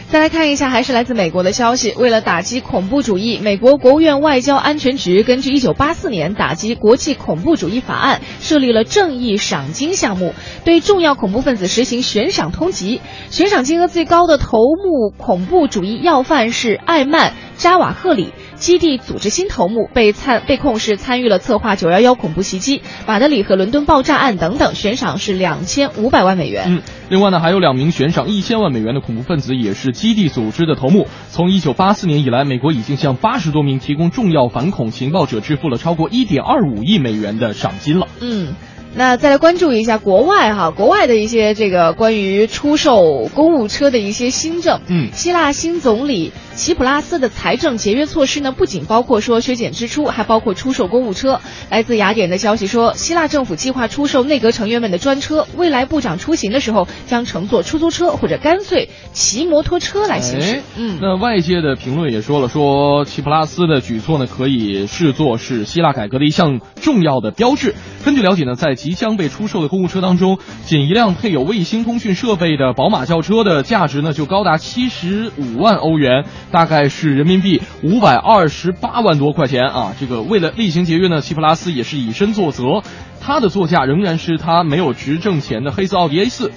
再来看一下，还是来自美国的消息。为了打击恐怖主义，美国国务院外交安全局根据1984年打击国际恐怖主义法案，设立了正义赏金项目，对重要恐怖分子实行悬赏通缉。悬赏金额最高的头目恐怖主义要犯是艾曼·扎瓦赫里。基地组织新头目被参被控是参与了策划九幺幺恐怖袭击、马德里和伦敦爆炸案等等，悬赏是两千五百万美元。嗯，另外呢，还有两名悬赏一千万美元的恐怖分子也是基地组织的头目。从一九八四年以来，美国已经向八十多名提供重要反恐情报者支付了超过一点二五亿美元的赏金了。嗯。那再来关注一下国外哈，国外的一些这个关于出售公务车的一些新政。嗯希腊新总理齐普拉斯的财政节约措施呢，不仅包括说削减支出，还包括出售公务车。来自雅典的消息说，希腊政府计划出售内阁成员们的专车，未来部长出行的时候将乘坐出租车或者干脆骑摩托车来行驶哎。嗯，那外界的评论也说了，说齐普拉斯的举措呢，可以视作是希腊改革的一项重要的标志。根据了解呢，在即将被出售的公务车当中，仅一辆配有卫星通讯设备的宝马轿车的价值呢就高达七十五万欧元，大概是人民币五百二十八万多块钱啊。这个为了厉行节约呢，西普拉斯也是以身作则，他的座驾仍然是他没有执政前的黑色奥迪 A 四。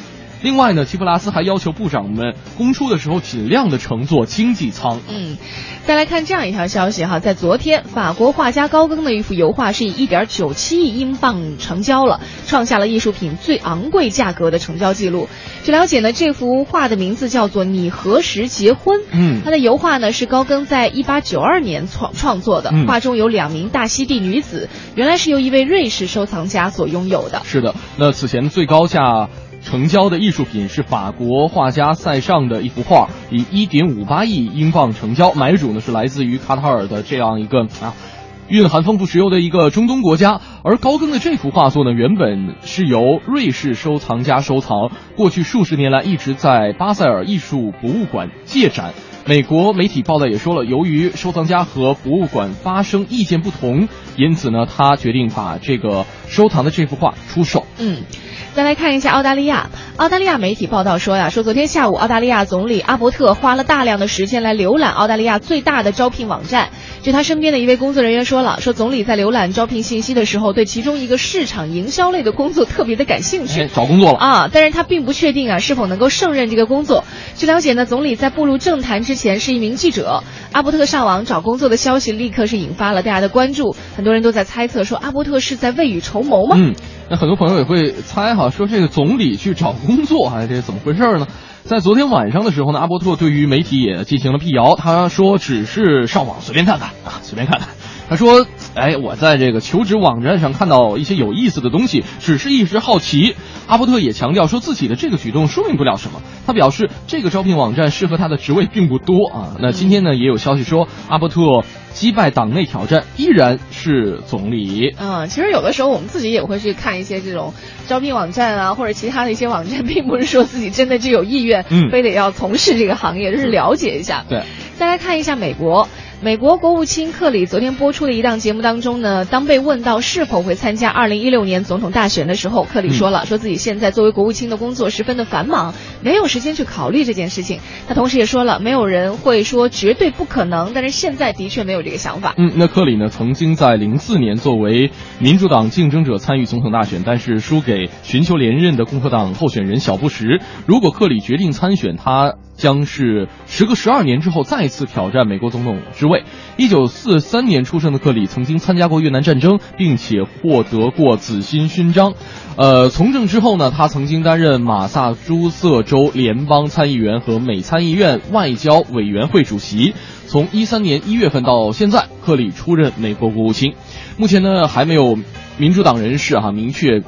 另外呢，齐普拉斯还要求部长们公出的时候尽量的乘坐经济舱。嗯，再来看这样一条消息哈，在昨天，法国画家高更的一幅油画是以一点九七亿英镑成交了，创下了艺术品最昂贵价格的成交记录。据了解呢，这幅画的名字叫做《你何时结婚》。嗯它的油画呢是高更在一八九二年创创作的，嗯画中有两名大溪地女子，原来是由一位瑞士收藏家所拥有的。是的，那此前最高价成交的艺术品是法国画家塞尚的一幅画，以一点五八亿英镑成交，买主呢是来自于卡塔尔的这样一个啊。蕴含丰富石油的一个中东国家，而高更的这幅画作呢，原本是由瑞士收藏家收藏，过去数十年来一直在巴塞尔艺术博物馆借展。美国媒体报道也说了，由于收藏家和博物馆发生意见不同，因此呢，他决定把这个收藏的这幅画出售。嗯，再来看一下澳大利亚。澳大利亚媒体报道说呀，说昨天下午，澳大利亚总理阿伯特花了大量的时间来浏览澳大利亚最大的招聘网站。据他身边的一位工作人员说了，说总理在浏览招聘信息的时候，对其中一个市场营销类的工作特别的感兴趣。哎，找工作了。啊，但是他并不确定啊是否能够胜任这个工作。据了解呢，总理在步入政坛之前是一名记者。阿伯特上网找工作的消息立刻是引发了大家的关注，很多人都在猜测说阿伯特是在未雨绸缪吗？嗯，那很多朋友也会猜哈，说这个总理去找工作，哎，这怎么回事呢？在昨天晚上的时候呢，阿伯特对于媒体也进行了辟谣，他说只是上网随便看看啊，随便看看。他说：“哎，我在这个求职网站上看到一些有意思的东西，只是一时好奇。”阿伯特也强调说自己的这个举动说明不了什么。他表示，这个招聘网站适合他的职位并不多啊。那今天呢，也有消息说，阿伯特击败党内挑战，依然是总理。嗯，其实有的时候我们自己也会去看一些这种招聘网站啊，或者其他的一些网站，并不是说自己真的就有意愿，嗯非得要从事这个行业，就是了解一下。对，再来看一下美国。美国国务卿克里昨天播出的一档节目当中呢，当被问到是否会参加2016年总统大选的时候，克里说了，说自己现在作为国务卿的工作十分的繁忙，没有时间去考虑这件事情。他同时也说了，没有人会说绝对不可能，但是现在的确没有这个想法。嗯，那克里呢，曾经在零四年作为民主党竞争者参与总统大选，但是输给寻求连任的共和党候选人小布什。如果克里决定参选，他将是时隔十二年之后再次挑战美国总统之位。一九四三年出生的克里曾经参加过越南战争，并且获得过紫心勋章。呃，从政之后呢，他曾经担任马萨诸塞州联邦参议员和美参议院外交委员会主席。从一三年一月份到现在，克里出任美国国务卿。目前呢，还没有民主党人士哈、明确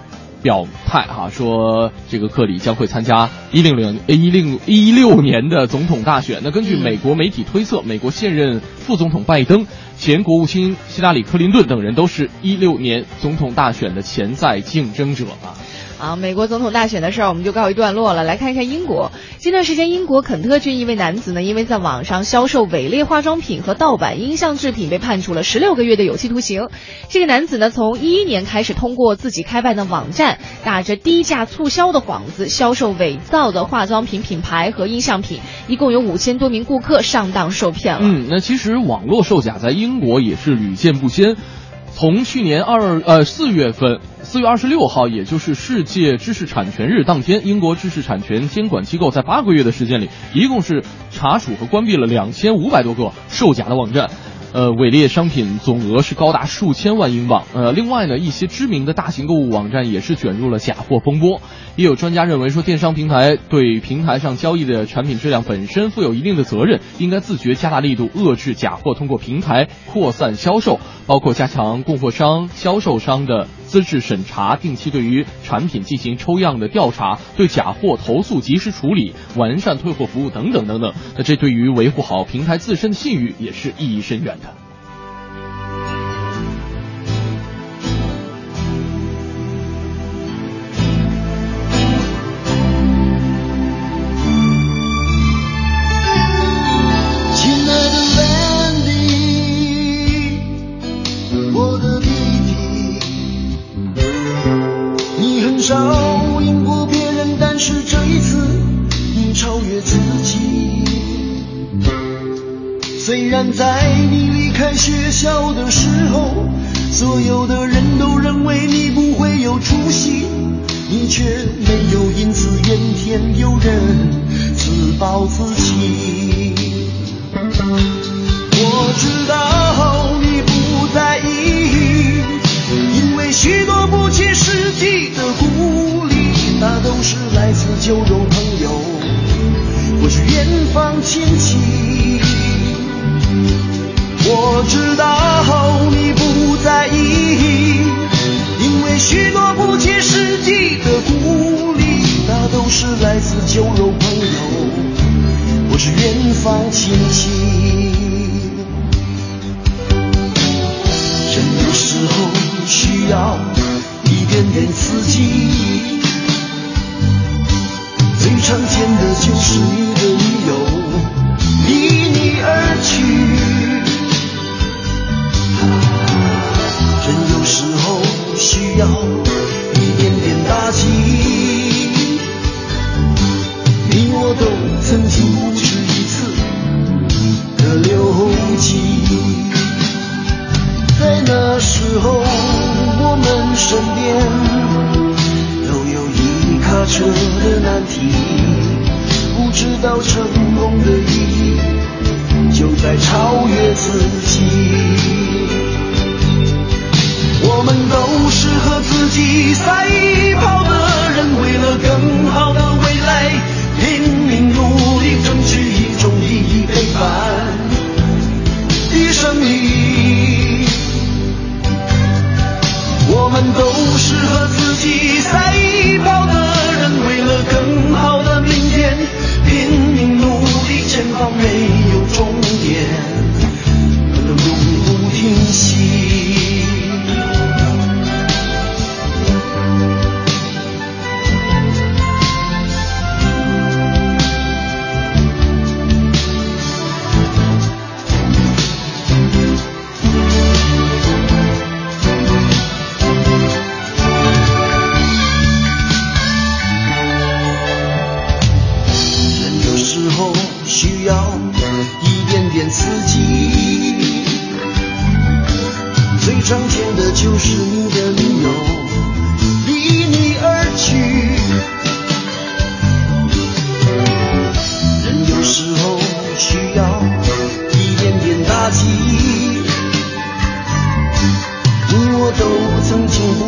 表态哈、说这个克里将会参加一零零一零一六年的总统大选。那根据美国媒体推测，美国现任副总统拜登、前国务卿希拉里·克林顿等人都是一六年总统大选的潜在竞争者啊。啊，美国总统大选的事儿我们就告一段落了。来看一下英国，近段时间，英国肯特郡一位男子呢，因为在网上销售伪劣化妆品和盗版音像制品，被判处了十六个月的有期徒刑。这个男子呢，从一一年开始，通过自己开办的网站，打着低价促销的幌子，销售伪造的化妆品品牌和音像品，一共有五千多名顾客上当受骗了。嗯，那其实网络售假在英国也是屡见不鲜。从去年二呃四月份，四月二十六号，也就是世界知识产权日当天，英国知识产权监管机构在八个月的时间里，一共是查处和关闭了两千五百多个售假的网站。呃，伪劣商品总额是高达数千万英镑。呃，另外呢，一些知名的大型购物网站也是卷入了假货风波。也有专家认为说，电商平台对平台上交易的产品质量本身负有一定的责任，应该自觉加大力度遏制假货通过平台扩散销售，包括加强供货商、销售商的资质审查，定期对于产品进行抽样的调查，对假货投诉及时处理，完善退货服务等等等等。那这对于维护好平台自身的信誉也是意义深远。所有的人都认为你不会有出息，你却没有因此怨天尤人，自暴自弃。我知道你不在意，因为许多不切实际的鼓励，那都是来自酒肉朋友或是远方亲戚。我知道来自酒肉朋友或是远方亲戚。人有时候需要一点点刺激，最常见的就是你的女友离你而去。人有时候需要一点点打击，都曾经不止一次的流涕。在那时候，我们身边都有一卡车的难题，不知道成功的意义就在超越自己。我们都是和自己赛跑的人，为了更好的们都是和自己赛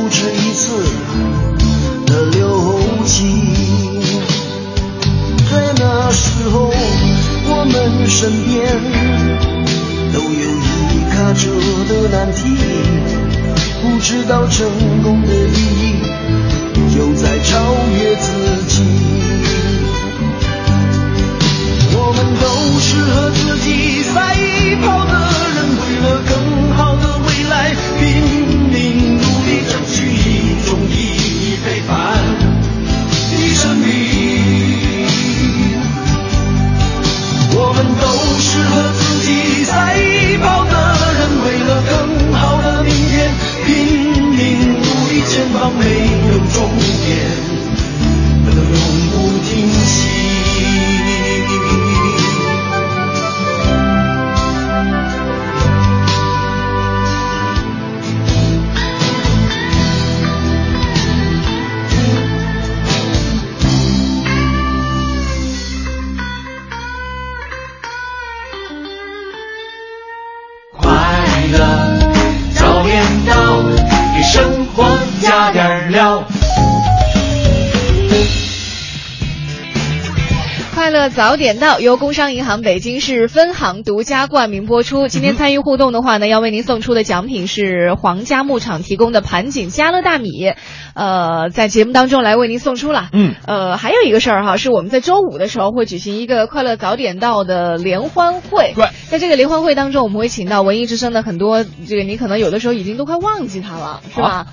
不止一次的流涕。在那时候，我们身边都有一卡车的难题，不知道成功的意义就在超越自己。早点到，由工商银行北京市分行独家冠名播出。今天参与互动的话呢，要为您送出的奖品是皇家牧场提供的盘锦家乐大米，呃，在节目当中来为您送出了。嗯，呃，还有一个事儿哈，是我们在周五的时候会举行一个快乐早点到的联欢会。对，在这个联欢会当中，我们会请到文艺之声的很多，这个你可能有的时候已经都快忘记他了，是吧？啊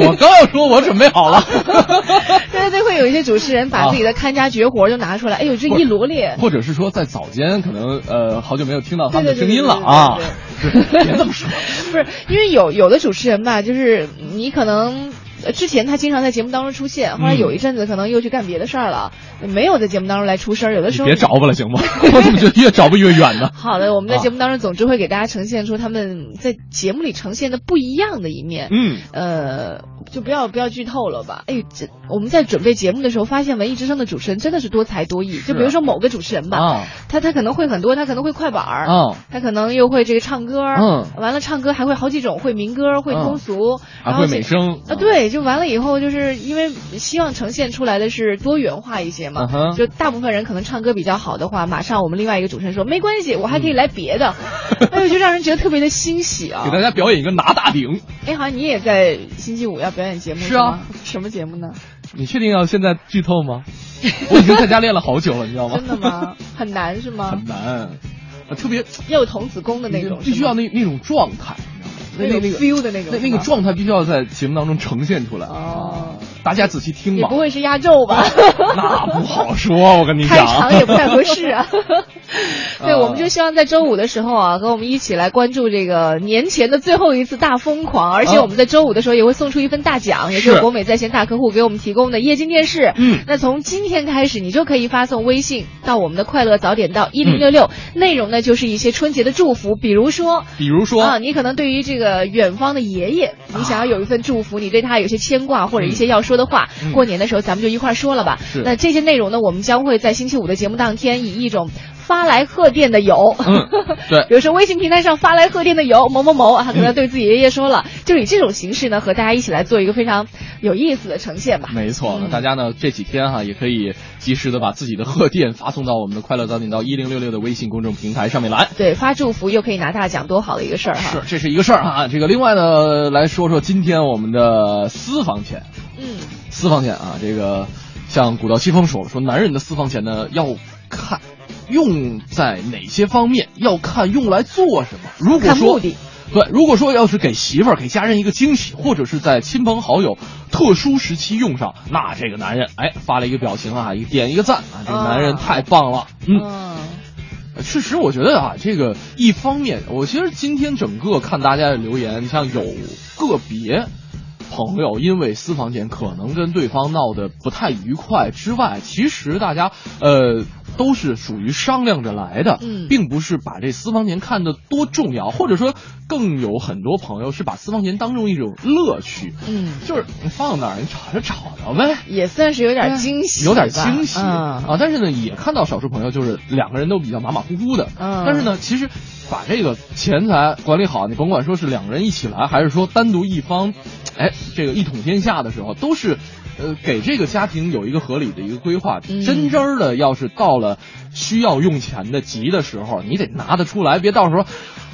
我刚要说，我准备好了。对对对，会有一些主持人把自己的看家绝活就拿出来，哎呦，这一罗列。或者是说在早间可能呃好久没有听到他们的声音了啊 别这么说。不是，因为有有的主持人吧，就是你可能呃之前他经常在节目当中出现，后来有一阵子可能又去干别的事儿了，没有在节目当中来出声儿。有的时候别找我了行吗？我怎么觉得越找不越远呢？好的，我们在啊节目当中总之会给大家呈现出他们在节目里呈现的不一样的一面。嗯，呃，就不要不要剧透了吧。哎，这我们在准备节目的时候，发现文艺之声的主持人真的是多才多艺。就比如说某个主持人吧，啊他他可能会很多，他可能会快板儿，啊他可能又会这个唱歌，嗯完了唱歌还会好几种，会民歌，会通俗，还会然后这美声啊，对，就完了以后，就是因为希望呈现出来的是多元化一些嘛，就大部分人可能唱歌比较好的话，马上我们另外一个主持人说没关系，我还可以来别的，哎呦，就让人觉得特别的欣喜啊给。大家表演一个拿大顶。哎，好像你也在星期五要表演节目是啊吗？什么节目呢？你确定要现在剧透吗？我已经在家练了好久了，你知道吗？真的吗？很难是吗很？难，啊，特别要有童子功的那种，必须要那那那种状态？那那那个 feel 的那个那那个状态必须要在节目当中呈现出来。哦，大家仔细听吧也不。会是压轴吧？那不好说，我跟你开讲，场也不太合适啊。对，啊我们就希望在周五的时候啊，和我们一起来关注这个年前的最后一次大疯狂，而且啊我们在周五的时候也会送出一份大奖，也是国美在线大客户给我们提供的液晶电视。嗯那从今天开始，你就可以发送微信到我们的快乐早点到一零六六，内容呢就是一些春节的祝福，比如说。比如说啊，你可能对于这个远方的爷爷，你想要有一份祝福，你对他有些牵挂或者一些要说的话，嗯过年的时候咱们就一块儿说了吧。是那这些内容呢，我们将会在星期五的节目当天以一种发来贺电的邮，嗯 对比如说微信平台上发来贺电的邮某某某，他可能对自己爷爷说了，就以这种形式呢，和大家一起来做一个非常有意思的呈现吧。没错，那嗯大家呢这几天哈也可以及时的把自己的贺电发送到我们的快乐早点到一零六六的微信公众平台上面来。对，发祝福又可以拿大奖，多好的一个事儿哈！是，这是一个事儿啊。这个另外呢，来说说今天我们的私房钱。嗯，私房钱啊，这个像古道西风说了，说男人的私房钱呢要看用在哪些方面，要看用来做什么。如果说。对，如果说要是给媳妇儿、给家人一个惊喜，或者是在亲朋好友特殊时期用上，那这个男人哎发了一个表情啊，一点一个赞啊，这个男人太棒了。嗯，嗯确实，我觉得啊，这个一方面，我其实今天整个看大家的留言，你像有个别朋友因为私房钱可能跟对方闹得不太愉快之外，其实大家呃都是属于商量着来的，嗯并不是把这私房钱看得多重要，或者说更有很多朋友是把私房钱当成一种乐趣，嗯，就是你放那儿，你找着找着呗。也算是有点惊喜吧，有点惊喜、嗯 啊！但是呢，也看到少数朋友就是两个人都比较马马虎虎的。嗯但是呢，其实把这个钱财管理好，你甭管说是两个人一起来，还是说单独一方，哎，这个一统天下的时候，都是。呃，给这个家庭有一个合理的一个规划，嗯真真儿的，要是到了需要用钱的急的时候，你得拿得出来，别到时候，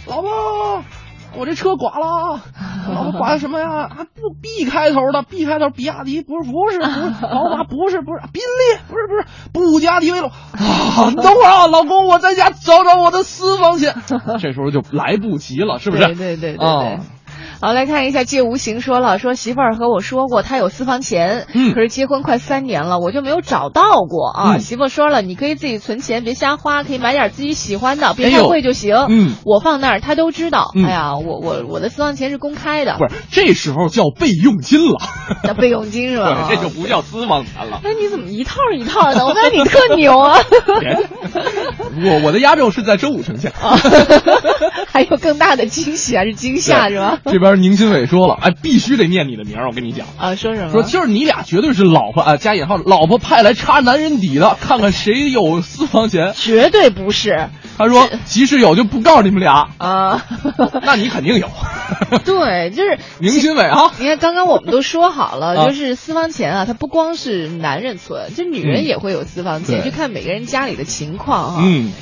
老婆，我这车刮了，老婆刮的什么呀？啊，不 B 开头的，B 开头，比亚迪不是不是不是，宝马不是不是，宾利不是不是，布加迪威龙啊！你等会儿啊，老公，我在家找找我的私房钱，这时候就来不及了，是不是？对对对对对。啊好，来看一下借无形说了，说媳妇儿和我说过，她有私房钱，嗯可是结婚快三年了，我就没有找到过啊。嗯媳妇儿说了，你可以自己存钱，别瞎花，可以买点自己喜欢的，别太贵就行。嗯我放那儿，她都知道。嗯哎呀，我我我的私房钱是公开的，不是，这时候叫备用金了，叫备用金是吧？对，这就不叫私房钱了。那你怎么一套一套的？我感觉你特牛啊！我我的压轴是在周五呈现。啊 还有更大的惊喜还是惊吓是吧？这边宁新伟说了，哎，必须得念你的名儿，我跟你讲。啊，说什么？说就是你俩绝对是老婆啊，加引号，老婆派来插男人底的，看看谁有私房钱。绝对不是他说，即使有就不告诉你们俩，啊。那你肯定有。对，就是宁新伟啊，你看，刚刚我们都说好了，啊就是私房钱啊，它不光是男人存，就女人嗯也会有私房钱，对就看每个人家里的情况哈。嗯，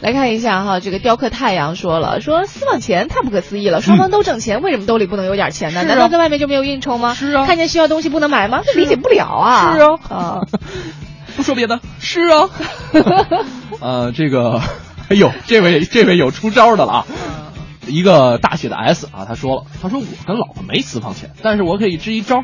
来看一下哈，这个雕刻太阳说了，说私房钱太不可思议了，双方都挣钱，为什么兜里不能有点钱呢？啊难道在外面就没有应酬吗？是啊看见需要东西不能买吗？这理解不了啊。是啊啊，不说别的，是啊。呃，这个，哎呦，这位这位有出招的了啊。一个大写的 S 啊，他说了，他说我跟老婆没私房钱，但是我可以支一招，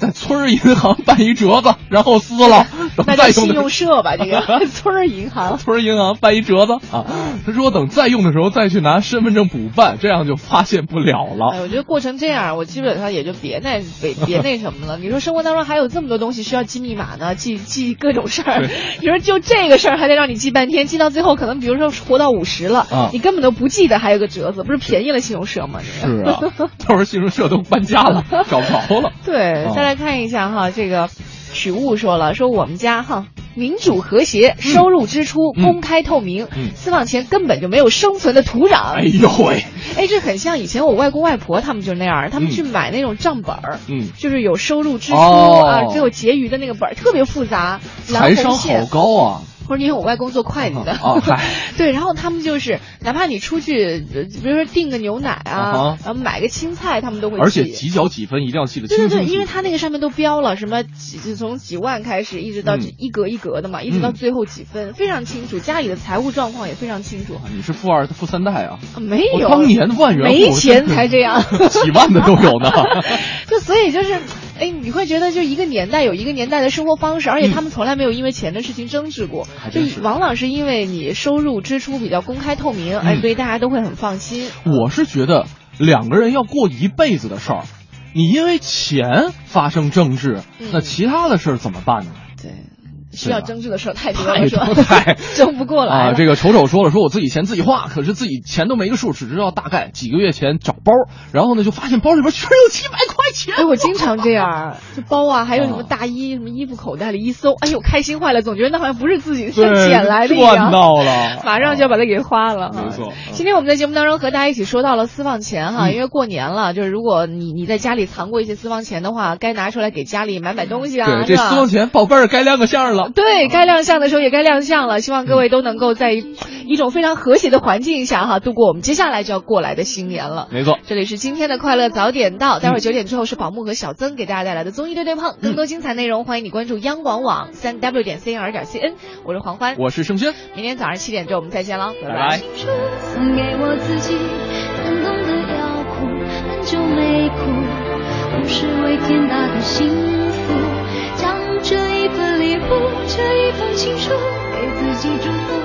在村儿银行办一折子，然后撕了，等那叫信用再用的时候。社吧，这个 村儿银行。村儿银行办一折子啊，他说等再用的时候再去拿身份证补办，这样就发现不了了。哎，我觉得过成这样，我基本上也就别那别别那什么了。你说生活当中还有这么多东西需要记密码呢，记记各种事儿。你说就这个事儿还得让你记半天，记到最后可能比如说活到五十了，啊你根本都不记得还有个折子，不是便宜了信用社吗？这是个啊，到时候信用社都搬家了，找不着了。对，哦再来看一下哈，这个曲物说了，说我们家哈民主和谐，收入支出嗯公开透明，嗯。私房钱根本就没有生存的土壤。哎呦喂，哎，这很像以前我外公外婆他们就那样，他们嗯。去买那种账本儿，嗯，就是有收入支出、哦。啊，只有结余的那个本儿，特别复杂，蓝财商好。高啊！或者因为我外公做会计的，对，然后他们就是哪怕你出去，呃比如说订个牛奶啊，啊然后买个青菜，他们都会记。而且几角几分一定要记得清对对对。因为他那个上面都标了什么几，就从几万开始，一直到嗯一格一格的嘛，一直到嗯最后几分，非常清楚，家里的财务状况也非常清楚。啊你是富二富三代啊？啊没有，我当年万元户没钱才这样，几万的都有呢。就所以就是，哎，你会觉得就一个年代有一个年代的生活方式，而且他们从来没有因为钱的事情争执过，就往往是因为你收入支出比较公开透明，哎，嗯。所以大家都会很放心。我是觉得两个人要过一辈子的事儿，你因为钱发生争执，嗯。那其他的事儿怎么办呢？对，需要争执的事儿太多了，是吧？太 争不过来啊，这个丑丑说了，说我自己钱自己花，可是自己钱都没个数，只知道大概几个月前找包，然后呢就发现包里边居然有几百块钱。哎，我经常这样，这包啊，还有什么啊大衣、什么衣服口袋里一搜，哎呦，开心坏了，总觉得那好像不是自己是捡来的一赚样。到了，马上就要把它给花了哈。没错嗯今天我们在节目当中和大家一起说到了私房钱哈，嗯因为过年了，就是如果你你在家里藏过一些私房钱的话，该拿出来给家里买买东西啊，对，这私房钱宝贝儿该亮个相了。对该亮相的时候也该亮相了，希望各位都能够在一种非常和谐的环境下哈，度过我们接下来就要过来的新年了。没错，这里是今天的快乐早点到，待会儿九点之后是宝木和小曾给大家带来的综艺对对碰，更多精彩内容欢迎你关注央广网三 w 点 cnr 点 cn，我是黄欢，我是盛轩，明天早上七点钟我们再见喽，拜拜。拜。送给我自己，感动的要哭，很久没哭，不是为天大的幸的礼物这一封情书给自己祝福